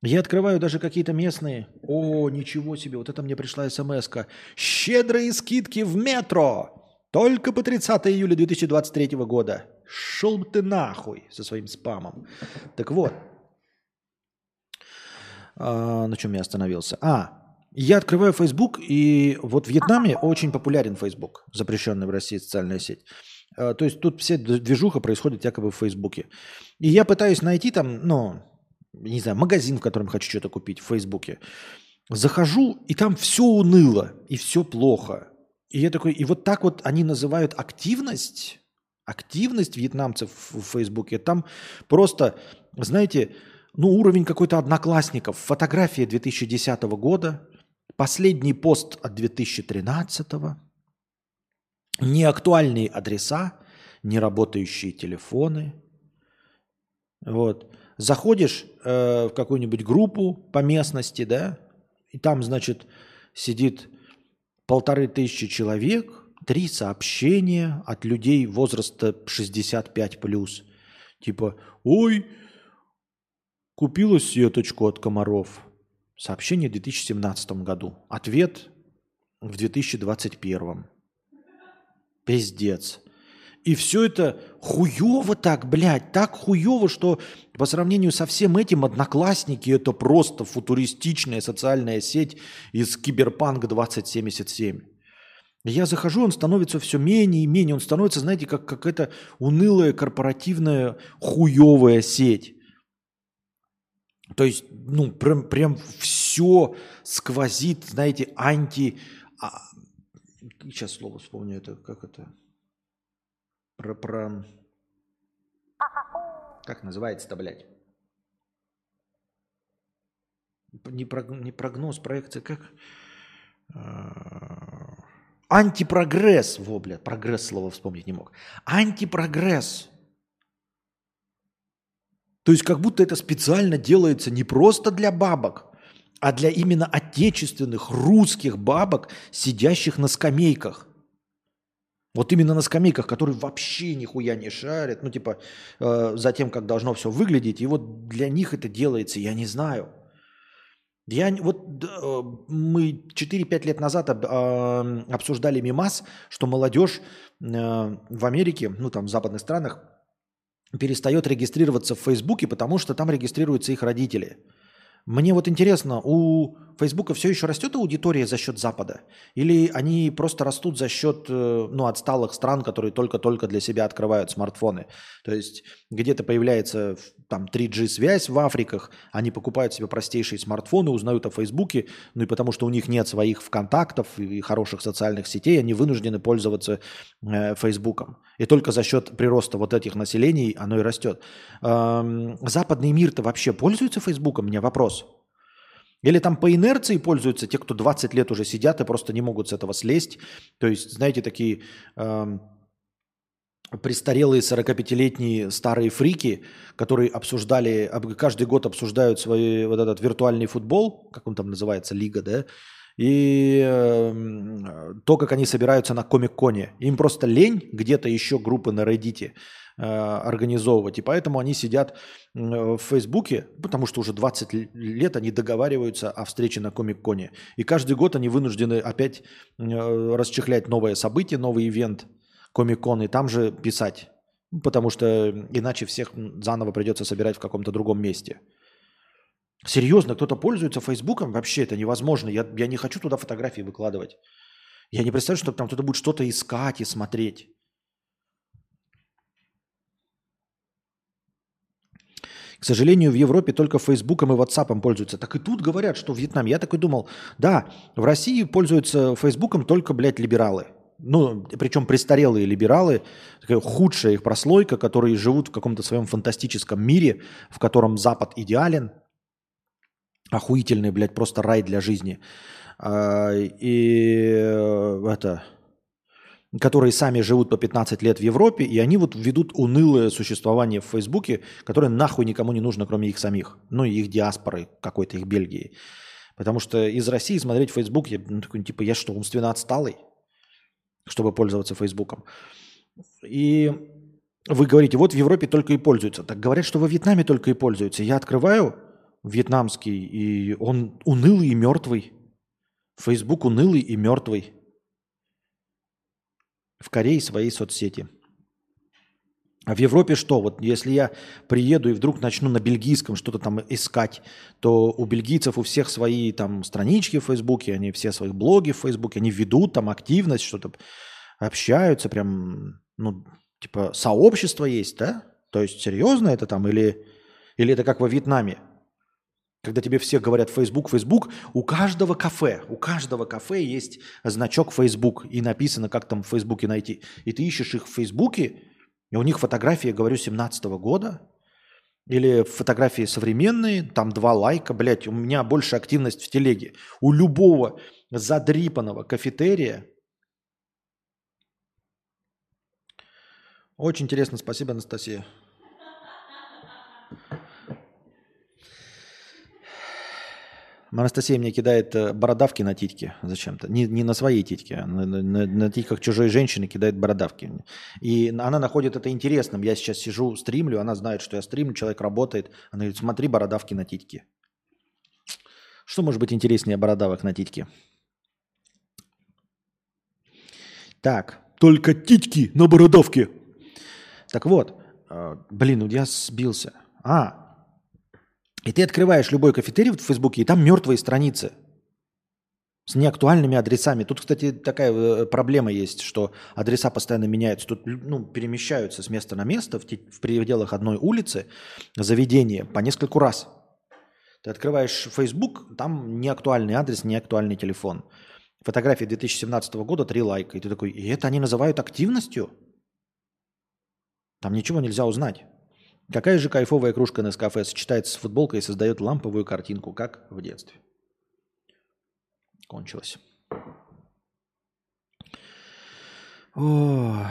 Я открываю даже какие-то местные. О, ничего себе, вот это мне пришла смс -ка. Щедрые скидки в метро. Только по 30 июля 2023 года. Шел ты нахуй со своим спамом. Так вот. А, на чем я остановился? А, я открываю Facebook, и вот в Вьетнаме очень популярен Facebook, запрещенный в России социальная сеть. А, то есть тут вся движуха происходит якобы в Фейсбуке. И я пытаюсь найти там, ну, не знаю, магазин, в котором хочу что-то купить в Фейсбуке. Захожу, и там все уныло, и все плохо. И я такой, и вот так вот они называют активность, активность вьетнамцев в Фейсбуке. Там просто, знаете, ну уровень какой-то одноклассников. Фотография 2010 года, последний пост от 2013, неактуальные адреса, неработающие телефоны. Вот. Заходишь э, в какую-нибудь группу по местности, да, и там, значит, сидит полторы тысячи человек, три сообщения от людей возраста 65 плюс. Типа, ой, купила сеточку от комаров. Сообщение в 2017 году. Ответ в 2021. Пиздец. И все это хуево так, блядь, так хуево, что по сравнению со всем этим Одноклассники это просто футуристичная социальная сеть из Киберпанк 2077. Я захожу, он становится все менее и менее, он становится, знаете, как какая-то унылая корпоративная хуевая сеть. То есть, ну, прям, прям все сквозит, знаете, анти... А, сейчас слово вспомню, это как это про, про... Как называется-то, блядь? Не, прог... не прогноз, проекция, как? А, антипрогресс. Во, блядь, прогресс слово вспомнить не мог. Антипрогресс. То есть как будто это специально делается не просто для бабок, а для именно отечественных русских бабок, сидящих на скамейках. Вот именно на скамейках, которые вообще нихуя не шарят, ну типа э, за тем, как должно все выглядеть. И вот для них это делается, я не знаю. Я, вот э, мы 4-5 лет назад об, э, обсуждали мимас, что молодежь э, в Америке, ну там в западных странах, перестает регистрироваться в Фейсбуке, потому что там регистрируются их родители – мне вот интересно, у Фейсбука все еще растет аудитория за счет Запада? Или они просто растут за счет э, ну, отсталых стран, которые только-только для себя открывают смартфоны? То есть где-то появляется там 3G-связь в Африках, они покупают себе простейшие смартфоны, узнают о Фейсбуке, ну и потому что у них нет своих ВКонтактов и хороших социальных сетей, они вынуждены пользоваться э, Фейсбуком. И только за счет прироста вот этих населений оно и растет. Западный мир-то вообще пользуется Фейсбуком? У меня вопрос. Или там по инерции пользуются те, кто 20 лет уже сидят и просто не могут с этого слезть. То есть, знаете, такие престарелые 45-летние старые фрики, которые обсуждали, каждый год обсуждают свой вот этот виртуальный футбол, как он там называется, лига, да, И э, то, как они собираются на Комик-Коне. Им просто лень где-то еще группы на Reddit э, организовывать. И поэтому они сидят в Фейсбуке, потому что уже 20 лет они договариваются о встрече на Комик-Коне. И каждый год они вынуждены опять э, расчехлять новое событие, новый ивент Комик-Кон, и там же писать. Потому что иначе всех заново придется собирать в каком-то другом месте. Серьезно, кто-то пользуется Фейсбуком? Вообще это невозможно. Я, я не хочу туда фотографии выкладывать. Я не представляю, что там кто-то будет что-то искать и смотреть. К сожалению, в Европе только Фейсбуком и Ватсапом пользуются. Так и тут говорят, что в Вьетнаме. Я такой думал, да, в России пользуются Фейсбуком только, блядь, либералы. Ну, причем престарелые либералы, такая худшая их прослойка, которые живут в каком-то своем фантастическом мире, в котором Запад идеален, охуительный, блядь, просто рай для жизни. А, и э, это, которые сами живут по 15 лет в Европе, и они вот ведут унылое существование в Фейсбуке, которое нахуй никому не нужно, кроме их самих. Ну и их диаспоры какой-то, их Бельгии. Потому что из России смотреть Фейсбук, я ну, такой, типа, я что, умственно отсталый, чтобы пользоваться Фейсбуком. И вы говорите, вот в Европе только и пользуются. Так говорят, что во Вьетнаме только и пользуются. Я открываю вьетнамский, и он унылый и мертвый. Фейсбук унылый и мертвый. В Корее своей соцсети. А в Европе что? Вот если я приеду и вдруг начну на бельгийском что-то там искать, то у бельгийцев у всех свои там странички в Фейсбуке, они все свои блоги в Фейсбуке, они ведут там активность, что-то общаются, прям, ну, типа сообщество есть, да? То есть серьезно это там или, или это как во Вьетнаме? Когда тебе все говорят Facebook, Facebook, у каждого кафе, у каждого кафе есть значок Facebook, и написано, как там в Фейсбуке найти. И ты ищешь их в Фейсбуке, и у них фотографии, говорю, 17 -го года, или фотографии современные, там два лайка, блядь, у меня больше активность в телеге. У любого задрипанного кафетерия. Очень интересно, спасибо, Анастасия. Анастасия мне кидает э, бородавки на титьки зачем-то. Не, не на своей титьке, а на, на, на титьках чужой женщины кидает бородавки. И она находит это интересным. Я сейчас сижу, стримлю, она знает, что я стримлю, человек работает. Она говорит, смотри, бородавки на титьки. Что может быть интереснее бородавок на титьке? Так, только титьки на бородавке. Так вот, э, блин, я сбился. А, и ты открываешь любой кафетерий в Фейсбуке, и там мертвые страницы с неактуальными адресами. Тут, кстати, такая э, проблема есть, что адреса постоянно меняются. Тут ну, перемещаются с места на место в, в пределах одной улицы заведения по нескольку раз. Ты открываешь Facebook, там неактуальный адрес, неактуальный телефон. Фотография 2017 года, три лайка. И ты такой, и это они называют активностью? Там ничего нельзя узнать. Какая же кайфовая кружка на кафе сочетается с футболкой и создает ламповую картинку, как в детстве. Кончилось. О.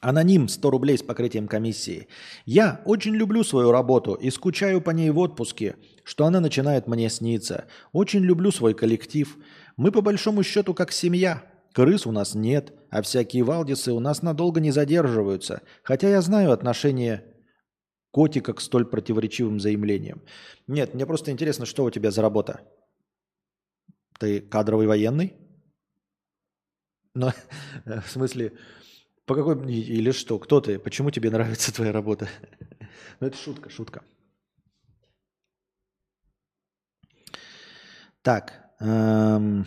Аноним 100 рублей с покрытием комиссии. Я очень люблю свою работу и скучаю по ней в отпуске, что она начинает мне сниться. Очень люблю свой коллектив. Мы по большому счету как семья. Крыс у нас нет, а всякие валдисы у нас надолго не задерживаются, хотя я знаю отношение котика к столь противоречивым заявлениям. Нет, мне просто интересно, что у тебя за работа? Ты кадровый военный? Ну, в смысле, по какой... Или что? Кто ты? Почему тебе нравится твоя работа? Ну, это шутка, шутка. Так. Эм...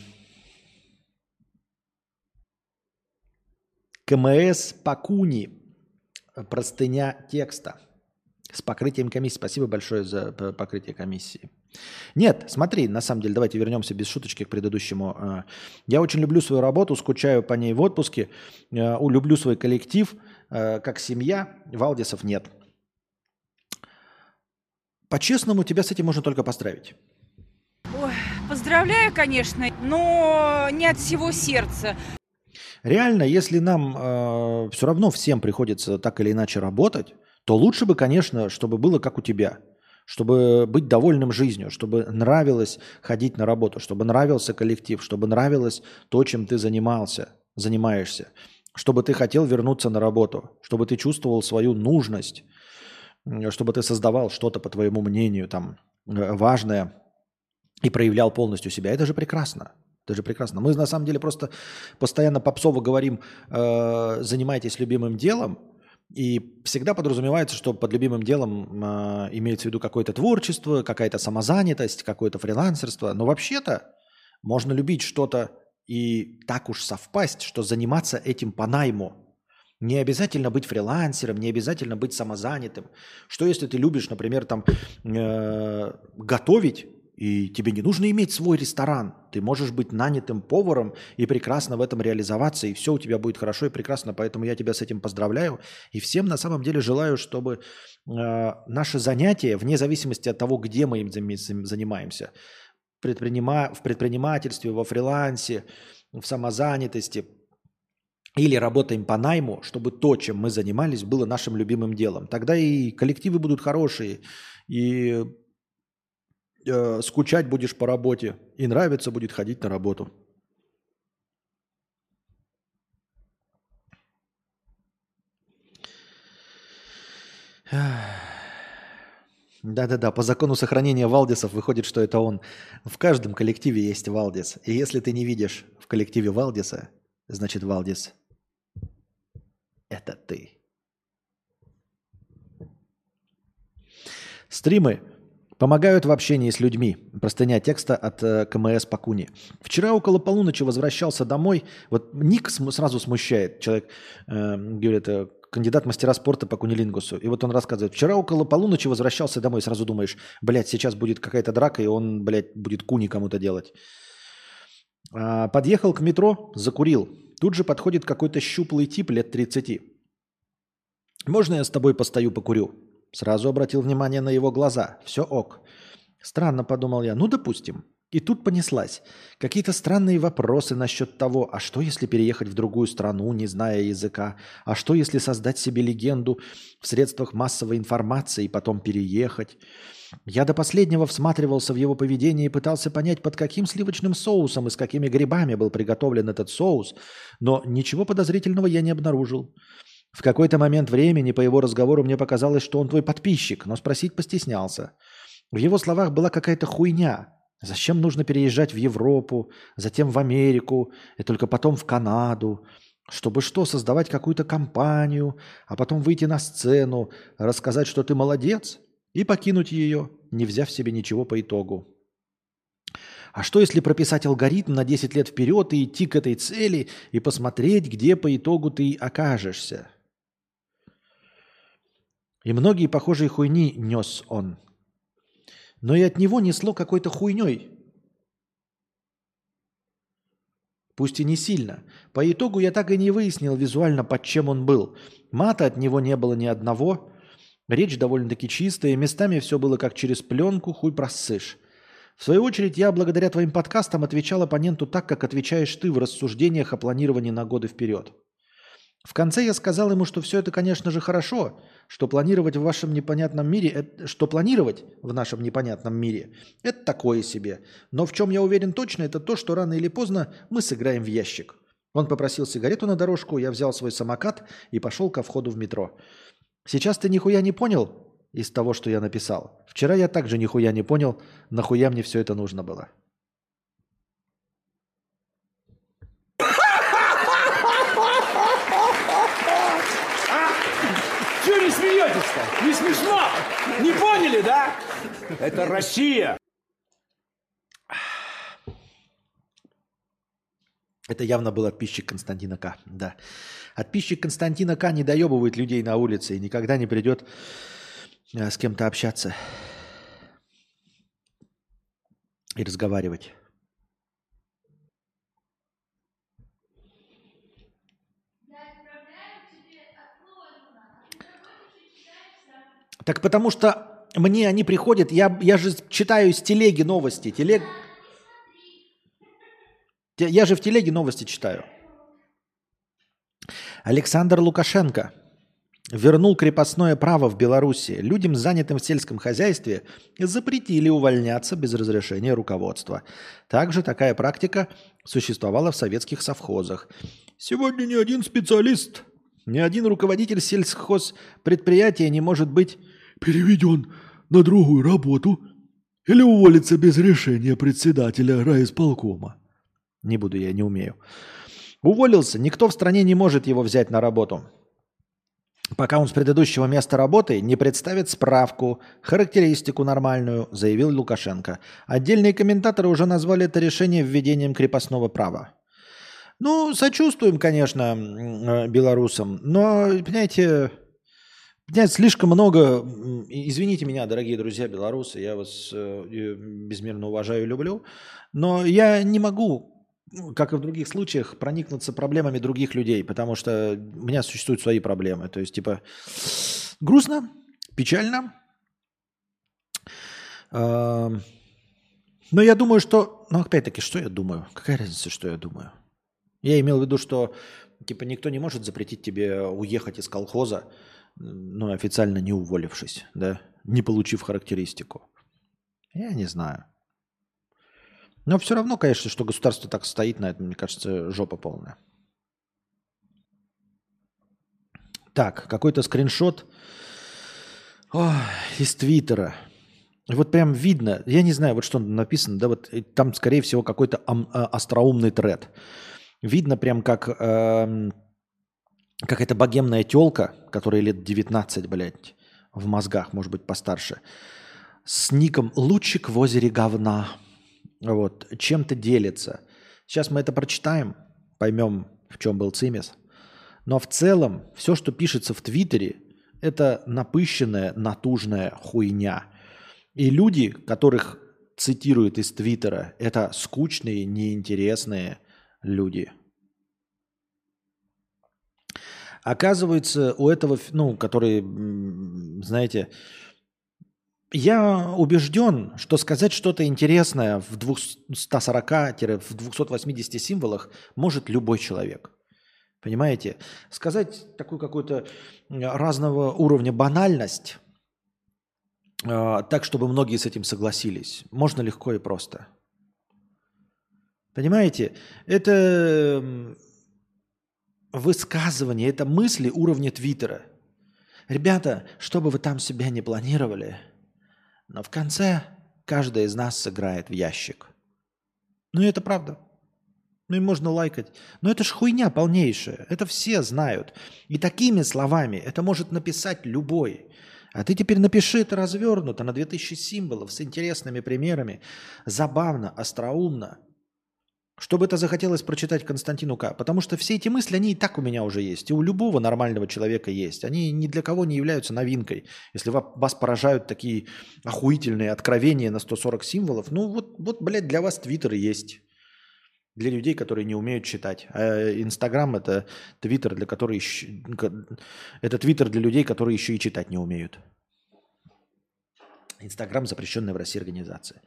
КМС Пакуни. Простыня текста. С покрытием комиссии. Спасибо большое за покрытие комиссии. Нет, смотри, на самом деле, давайте вернемся без шуточки к предыдущему. А, я очень люблю свою работу, скучаю по ней в отпуске, а, люблю свой коллектив, как семья, Валдисов нет. По-честному, тебя с этим можно только поздравить. Ой, поздравляю, конечно, но не от всего сердца. Реально, если нам э, все равно всем приходится так или иначе работать, то лучше бы, конечно, чтобы было как у тебя. чтобы быть довольным жизнью, чтобы нравилось ходить на работу, чтобы нравился коллектив, чтобы нравилось то, чем ты занимался, занимаешься, чтобы ты хотел вернуться на работу, чтобы ты чувствовал свою нужность, чтобы ты создавал что-то, по твоему мнению, там, э, важное и проявлял полностью себя. Это же прекрасно. Это же прекрасно. Мы на самом деле просто постоянно попсово говорим, э, занимайтесь любимым делом, и всегда подразумевается, что под любимым делом э, имеется в виду какое-то творчество, какая-то самозанятость, какое-то фрилансерство. Но вообще-то можно любить что-то и так уж совпасть, что заниматься этим по найму. Не обязательно быть фрилансером, не обязательно быть самозанятым. Что если ты любишь, например, там э, готовить, и тебе не нужно иметь свой ресторан. Ты можешь быть нанятым поваром и прекрасно в этом реализоваться, и все у тебя будет хорошо и прекрасно. Поэтому я тебя с этим поздравляю. И всем на самом деле желаю, чтобы э, наше занятие, вне зависимости от того, где мы им занимаемся, предпринима... в предпринимательстве, во фрилансе, в самозанятости или работаем по найму, чтобы то, чем мы занимались, было нашим любимым делом. Тогда и коллективы будут хорошие, и э, скучать будешь по работе, и нравится будет ходить на работу. Да-да-да, по закону сохранения Валдисов выходит, что это он. В каждом коллективе есть Валдис. И если ты не видишь в коллективе Валдиса, значит Валдис – это ты. Стримы Помогают в общении с людьми. Простыня текста от э, КМС Пакуни. Вчера около полуночи возвращался домой. Вот ник см- сразу смущает. Человек э, говорит, э, кандидат мастера спорта по кунилингусу. И вот он рассказывает. Вчера около полуночи возвращался домой. Сразу думаешь, блядь, сейчас будет какая-то драка, и он, блядь, будет куни кому-то делать. А, подъехал к метро, закурил. Тут же подходит какой-то щуплый тип лет 30. «Можно я с тобой постою, покурю?» Сразу обратил внимание на его глаза. Все ок. Странно, подумал я. Ну, допустим. И тут понеслась. Какие-то странные вопросы насчет того, а что если переехать в другую страну, не зная языка? А что если создать себе легенду в средствах массовой информации и потом переехать? Я до последнего всматривался в его поведение и пытался понять, под каким сливочным соусом и с какими грибами был приготовлен этот соус, но ничего подозрительного я не обнаружил. В какой-то момент времени по его разговору мне показалось, что он твой подписчик, но спросить постеснялся. В его словах была какая-то хуйня. Зачем нужно переезжать в Европу, затем в Америку, и только потом в Канаду? Чтобы что, создавать какую-то компанию, а потом выйти на сцену, рассказать, что ты молодец, и покинуть ее, не взяв себе ничего по итогу. А что если прописать алгоритм на 10 лет вперед и идти к этой цели и посмотреть, где по итогу ты окажешься? И многие похожие хуйни нес он. Но и от него несло какой-то хуйней. Пусть и не сильно. По итогу я так и не выяснил визуально, под чем он был. Мата от него не было ни одного. Речь довольно-таки чистая. Местами все было как через пленку, хуй просышь. В свою очередь, я благодаря твоим подкастам отвечал оппоненту так, как отвечаешь ты в рассуждениях о планировании на годы вперед. В конце я сказал ему, что все это, конечно же, хорошо, что планировать в вашем непонятном мире, что планировать в нашем непонятном мире, это такое себе. Но в чем я уверен точно, это то, что рано или поздно мы сыграем в ящик. Он попросил сигарету на дорожку, я взял свой самокат и пошел ко входу в метро. Сейчас ты нихуя не понял из того, что я написал. Вчера я также нихуя не понял, нахуя мне все это нужно было. Не смешно? Не поняли, да? Это Россия. Это явно был отписчик Константина К. Да. Отписчик Константина К. не доебывает людей на улице и никогда не придет э, с кем-то общаться и разговаривать. Так потому что мне они приходят, я, я же читаю из телеги новости. Телег... Я же в телеге новости читаю. Александр Лукашенко вернул крепостное право в Беларуси. Людям, занятым в сельском хозяйстве, запретили увольняться без разрешения руководства. Также такая практика существовала в советских совхозах. Сегодня ни один специалист, ни один руководитель сельхозпредприятия не может быть переведен на другую работу или уволиться без решения председателя райисполкома. Не буду, я не умею. Уволился, никто в стране не может его взять на работу пока он с предыдущего места работы не представит справку, характеристику нормальную, заявил Лукашенко. Отдельные комментаторы уже назвали это решение введением крепостного права. Ну, сочувствуем, конечно, э, белорусам, но, понимаете, понимаете, слишком много, извините меня, дорогие друзья белорусы, я вас э, безмерно уважаю и люблю, но я не могу как и в других случаях, проникнуться проблемами других людей, потому что у меня существуют свои проблемы. То есть, типа, грустно, печально. Но я думаю, что... Ну, опять-таки, что я думаю? Какая разница, что я думаю? Я имел в виду, что типа никто не может запретить тебе уехать из колхоза, ну, официально не уволившись, да, не получив характеристику. Я не знаю. Но все равно, конечно, что государство так стоит на этом, мне кажется, жопа полная. Так, какой-то скриншот Ой, из Твиттера. Вот прям видно, я не знаю, вот что написано, да, вот там, скорее всего, какой-то а, остроумный тред. Видно прям как э, какая-то богемная телка, которая лет 19, блядь, в мозгах, может быть, постарше, с ником «Лучик в озере говна». Вот, чем-то делится. Сейчас мы это прочитаем, поймем, в чем был цимис. Но в целом все, что пишется в Твиттере, это напыщенная, натужная хуйня. И люди, которых цитируют из Твиттера, это скучные, неинтересные люди. Оказывается, у этого, ну, который, знаете, я убежден, что сказать что-то интересное в 240-280 символах может любой человек. Понимаете? Сказать такую какую-то разного уровня банальность, э, так, чтобы многие с этим согласились, можно легко и просто. Понимаете? Это высказывание, это мысли уровня Твиттера. Ребята, что бы вы там себя не планировали – но в конце каждый из нас сыграет в ящик. Ну и это правда. Ну и можно лайкать. Но это ж хуйня полнейшая. Это все знают. И такими словами это может написать любой. А ты теперь напиши это развернуто на 2000 символов с интересными примерами. Забавно, остроумно. Чтобы это захотелось прочитать Константину К. Потому что все эти мысли, они и так у меня уже есть. И у любого нормального человека есть. Они ни для кого не являются новинкой. Если вас поражают такие охуительные откровения на 140 символов, ну вот, вот блядь, для вас Твиттер есть. Для людей, которые не умеют читать. А Инстаграм – это Твиттер, для которых это Твиттер для людей, которые еще и читать не умеют. Инстаграм – запрещенная в России организация.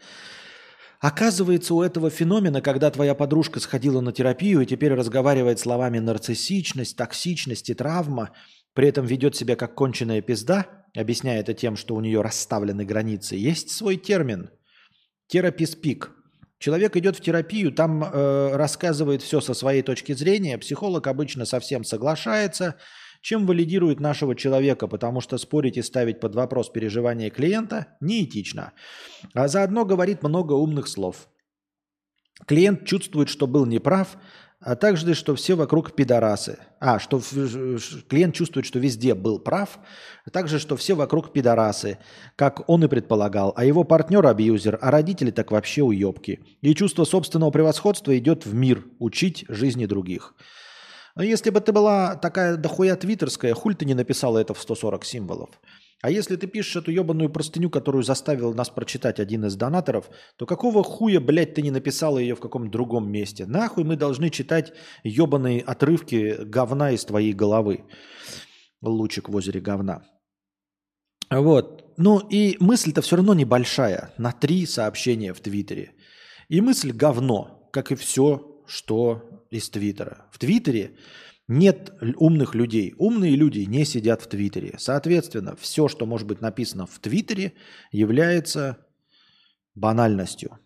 Оказывается, у этого феномена, когда твоя подружка сходила на терапию и теперь разговаривает словами нарциссичность, токсичность и травма, при этом ведет себя как конченая пизда, объясняя это тем, что у нее расставлены границы, есть свой термин – тераписпик. Человек идет в терапию, там э, рассказывает все со своей точки зрения, психолог обычно совсем соглашается – чем валидирует нашего человека, потому что спорить и ставить под вопрос переживания клиента неэтично. А заодно говорит много умных слов. Клиент чувствует, что был неправ, а также, что все вокруг пидорасы. А, что клиент чувствует, что везде был прав, а также, что все вокруг пидорасы, как он и предполагал, а его партнер абьюзер, а родители так вообще уебки. И чувство собственного превосходства идет в мир учить жизни других. Но если бы ты была такая дохуя твиттерская, хуль ты не написала это в 140 символов. А если ты пишешь эту ебаную простыню, которую заставил нас прочитать один из донаторов, то какого хуя, блядь, ты не написала ее в каком-то другом месте? Нахуй мы должны читать ебаные отрывки говна из твоей головы. Лучик в озере говна. Вот. Ну и мысль-то все равно небольшая. На три сообщения в Твиттере. И мысль говно, как и все, что из Твиттера. В Твиттере нет умных людей. Умные люди не сидят в Твиттере. Соответственно, все, что может быть написано в Твиттере, является банальностью.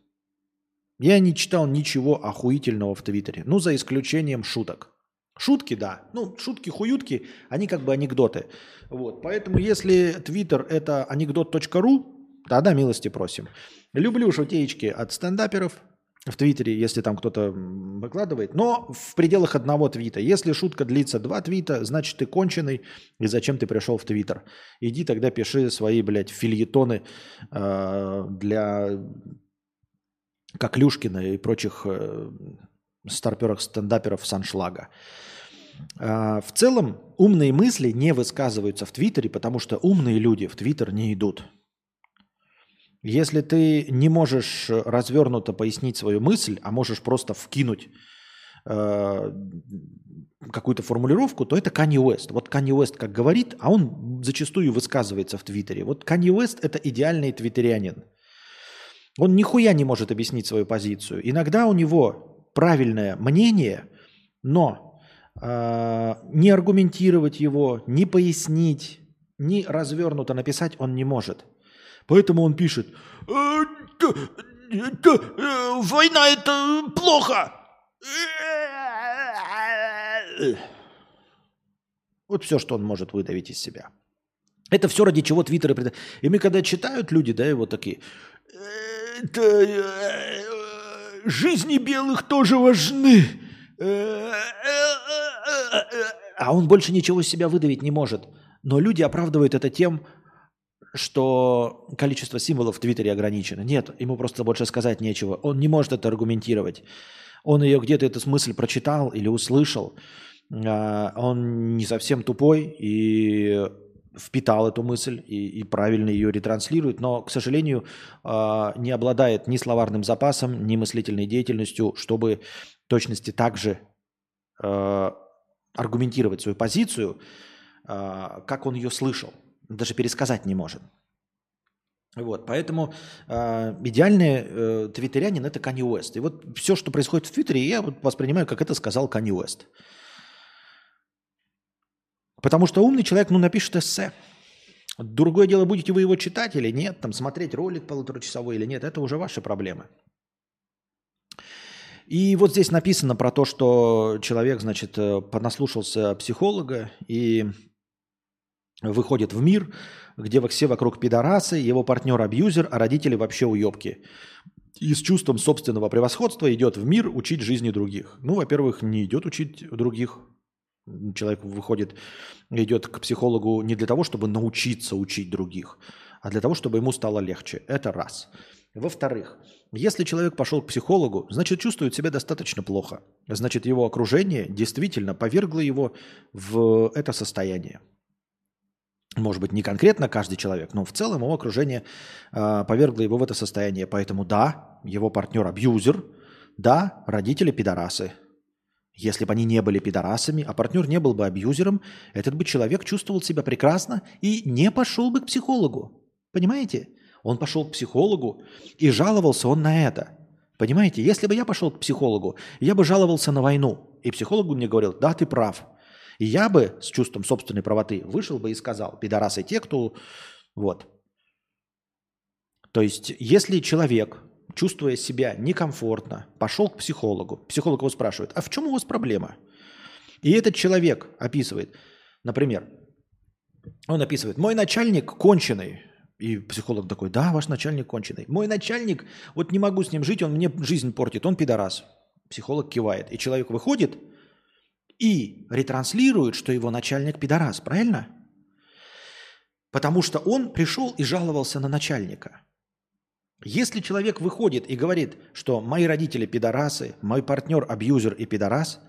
Я не читал ничего охуительного в Твиттере. Ну, за исключением шуток. Шутки, да. Ну, шутки-хуютки, они как бы анекдоты. Вот. Поэтому, если Твиттер это анекдот.ру, тогда милости просим. Люблю шутеечки от стендаперов в Твиттере, если там кто-то выкладывает, но в пределах одного твита. Если шутка длится два твита, значит ты конченый, и зачем ты пришел в Твиттер? Иди тогда пиши свои, блядь, фильетоны э, для Коклюшкина и прочих э, старперов, стендаперов Саншлага. А, В целом, умные мысли не высказываются в Твиттере, потому что умные люди в Твиттер не идут. Если ты не можешь развернуто пояснить свою мысль, а можешь просто вкинуть э, какую-то формулировку, то это Канье Уэст. Вот Канье Уэст как говорит, а он зачастую высказывается в Твиттере. Вот Канье Уэст – это идеальный твиттерианин. Он нихуя не может объяснить свою позицию. Иногда у него правильное мнение, но э, не аргументировать его, не пояснить, не развернуто написать он не может. Поэтому он пишет, «Э, э, война это плохо. Вот все, что он может выдавить из себя. Это все ради чего Твиттер и мы когда читают люди, да, его такие, э, жизни белых тоже важны. А он больше ничего из себя выдавить не может. Но люди оправдывают это тем, что количество символов в Твиттере ограничено. Нет, ему просто больше сказать нечего. Он не может это аргументировать. Он ее где-то эту мысль прочитал или услышал. А, Он не совсем тупой и впитал эту мысль и, и правильно ее ретранслирует, но, к сожалению, а, не обладает ни словарным запасом, ни мыслительной деятельностью, чтобы в точности также а, аргументировать свою позицию, как он ее слышал. Даже пересказать не может. Вот, поэтому э, идеальный э, твиттерянин это Канье Уэст. И вот все, что происходит в Твиттере, я воспринимаю, как это сказал Канье Уэст. Потому что умный человек, ну, напишет эссе. Другое дело, будете вы его читать или нет, там, смотреть ролик полуторачасовой или нет, это уже ваши проблемы. И вот здесь написано про то, что человек, значит, э, понаслушался психолога и выходит в мир, где все вокруг пидорасы, его партнер абьюзер, а родители вообще уебки. И с чувством собственного превосходства идет в мир учить жизни других. Ну, во-первых, не идет учить других. Человек выходит, идет к психологу не для того, чтобы научиться учить других, а для того, чтобы ему стало легче. Это раз. Во-вторых, если человек пошел к психологу, значит, чувствует себя достаточно плохо. Значит, его окружение действительно повергло его в это состояние. Может быть, не конкретно каждый человек, но в целом его окружение э, повергло его в это состояние. Поэтому да, его партнер абьюзер, да, родители пидорасы. Если бы они не были пидорасами, а партнер не был бы абьюзером, этот бы человек чувствовал себя прекрасно и не пошел бы к психологу. Понимаете? Он пошел к психологу и жаловался он на это. Понимаете? Если бы я пошел к психологу, я бы жаловался на войну. И психолог бы мне говорил, да, ты прав. И я бы с чувством собственной правоты вышел бы и сказал, пидорасы те, кто... Вот. То есть, если человек, чувствуя себя некомфортно, пошел к психологу, психолог его спрашивает, а в чем у вас проблема? И этот человек описывает, например, он описывает, мой начальник конченый. И психолог такой, да, ваш начальник конченый. Мой начальник, вот не могу с ним жить, он мне жизнь портит, он пидорас. Психолог кивает. И человек выходит и ретранслирует, что его начальник пидорас, правильно? Потому что он пришел и жаловался на начальника. Если человек выходит и говорит, что мои родители пидорасы, мой партнер абьюзер и пидорас,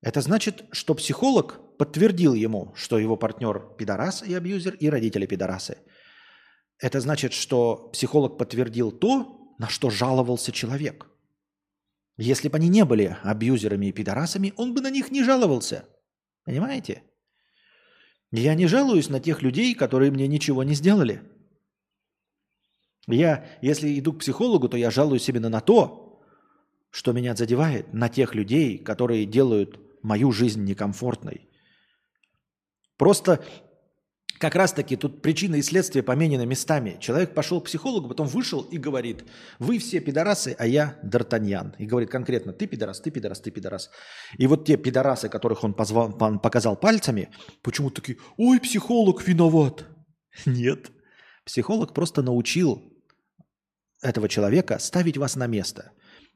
это значит, что психолог подтвердил ему, что его партнер пидорас и абьюзер, и родители пидорасы. Это значит, что психолог подтвердил то, на что жаловался человек. Если бы они не были абьюзерами и пидорасами, он бы на них не жаловался. Понимаете? Я не жалуюсь на тех людей, которые мне ничего не сделали. Я, если иду к психологу, то я жалуюсь именно на то, что меня задевает? На тех людей, которые делают мою жизнь некомфортной. Просто как раз-таки тут причины и следствия поменены местами. Человек пошел к психологу, потом вышел и говорит, вы все пидорасы, а я Д'Артаньян. И говорит конкретно, ты пидорас, ты пидорас, ты пидорас. И вот те пидорасы, которых он позвал, показал пальцами, почему-то такие, ой, психолог виноват. Нет. Психолог просто научил этого человека ставить вас на место.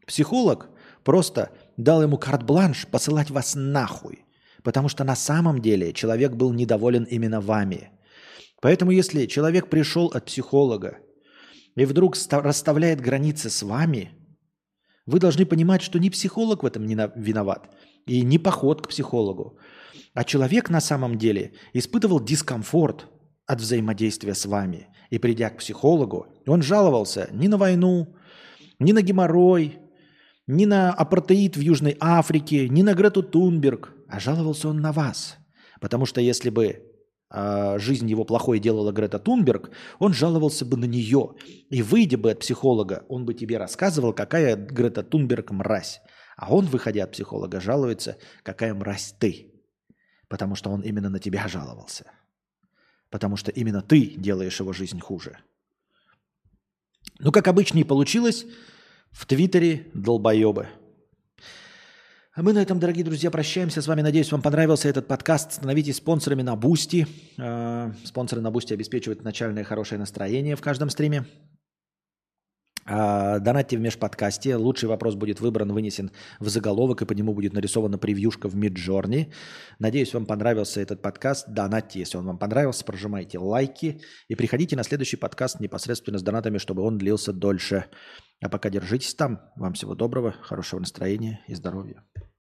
Психолог просто дал ему карт-бланш посылать вас нахуй. Потому что на самом деле человек был недоволен именно вами – Поэтому если человек пришел от психолога и вдруг расставляет границы с вами, вы должны понимать, что не психолог в этом не виноват и не поход к психологу, а человек на самом деле испытывал дискомфорт от взаимодействия с вами. И придя к психологу, он жаловался не на войну, не на геморрой, не на апартеид в Южной Африке, не на Грету Тунберг, а жаловался он на вас. Потому что если бы жизнь его плохой делала Грета Тунберг, он жаловался бы на нее. И выйдя бы от психолога, он бы тебе рассказывал, какая Грета Тунберг мразь. А он, выходя от психолога, жалуется, какая мразь ты. Потому что он именно на тебя жаловался. Потому что именно ты делаешь его жизнь хуже. Ну, как обычно и получилось, в Твиттере долбоебы – а мы на этом, дорогие друзья, прощаемся с вами. Надеюсь, вам понравился этот подкаст. Становитесь спонсорами на Boosty. А, спонсоры на Boosty обеспечивают начальное хорошее настроение в каждом стриме. А, донатьте в межподкастье. Лучший вопрос будет выбран, вынесен в заголовок, и по нему будет нарисована превьюшка в Midjourney. Надеюсь, вам понравился этот подкаст. Донатьте, если он вам понравился, прожимайте лайки. И приходите на следующий подкаст непосредственно с донатами, чтобы он длился дольше. А пока держитесь там. Вам всего доброго, хорошего настроения и здоровья.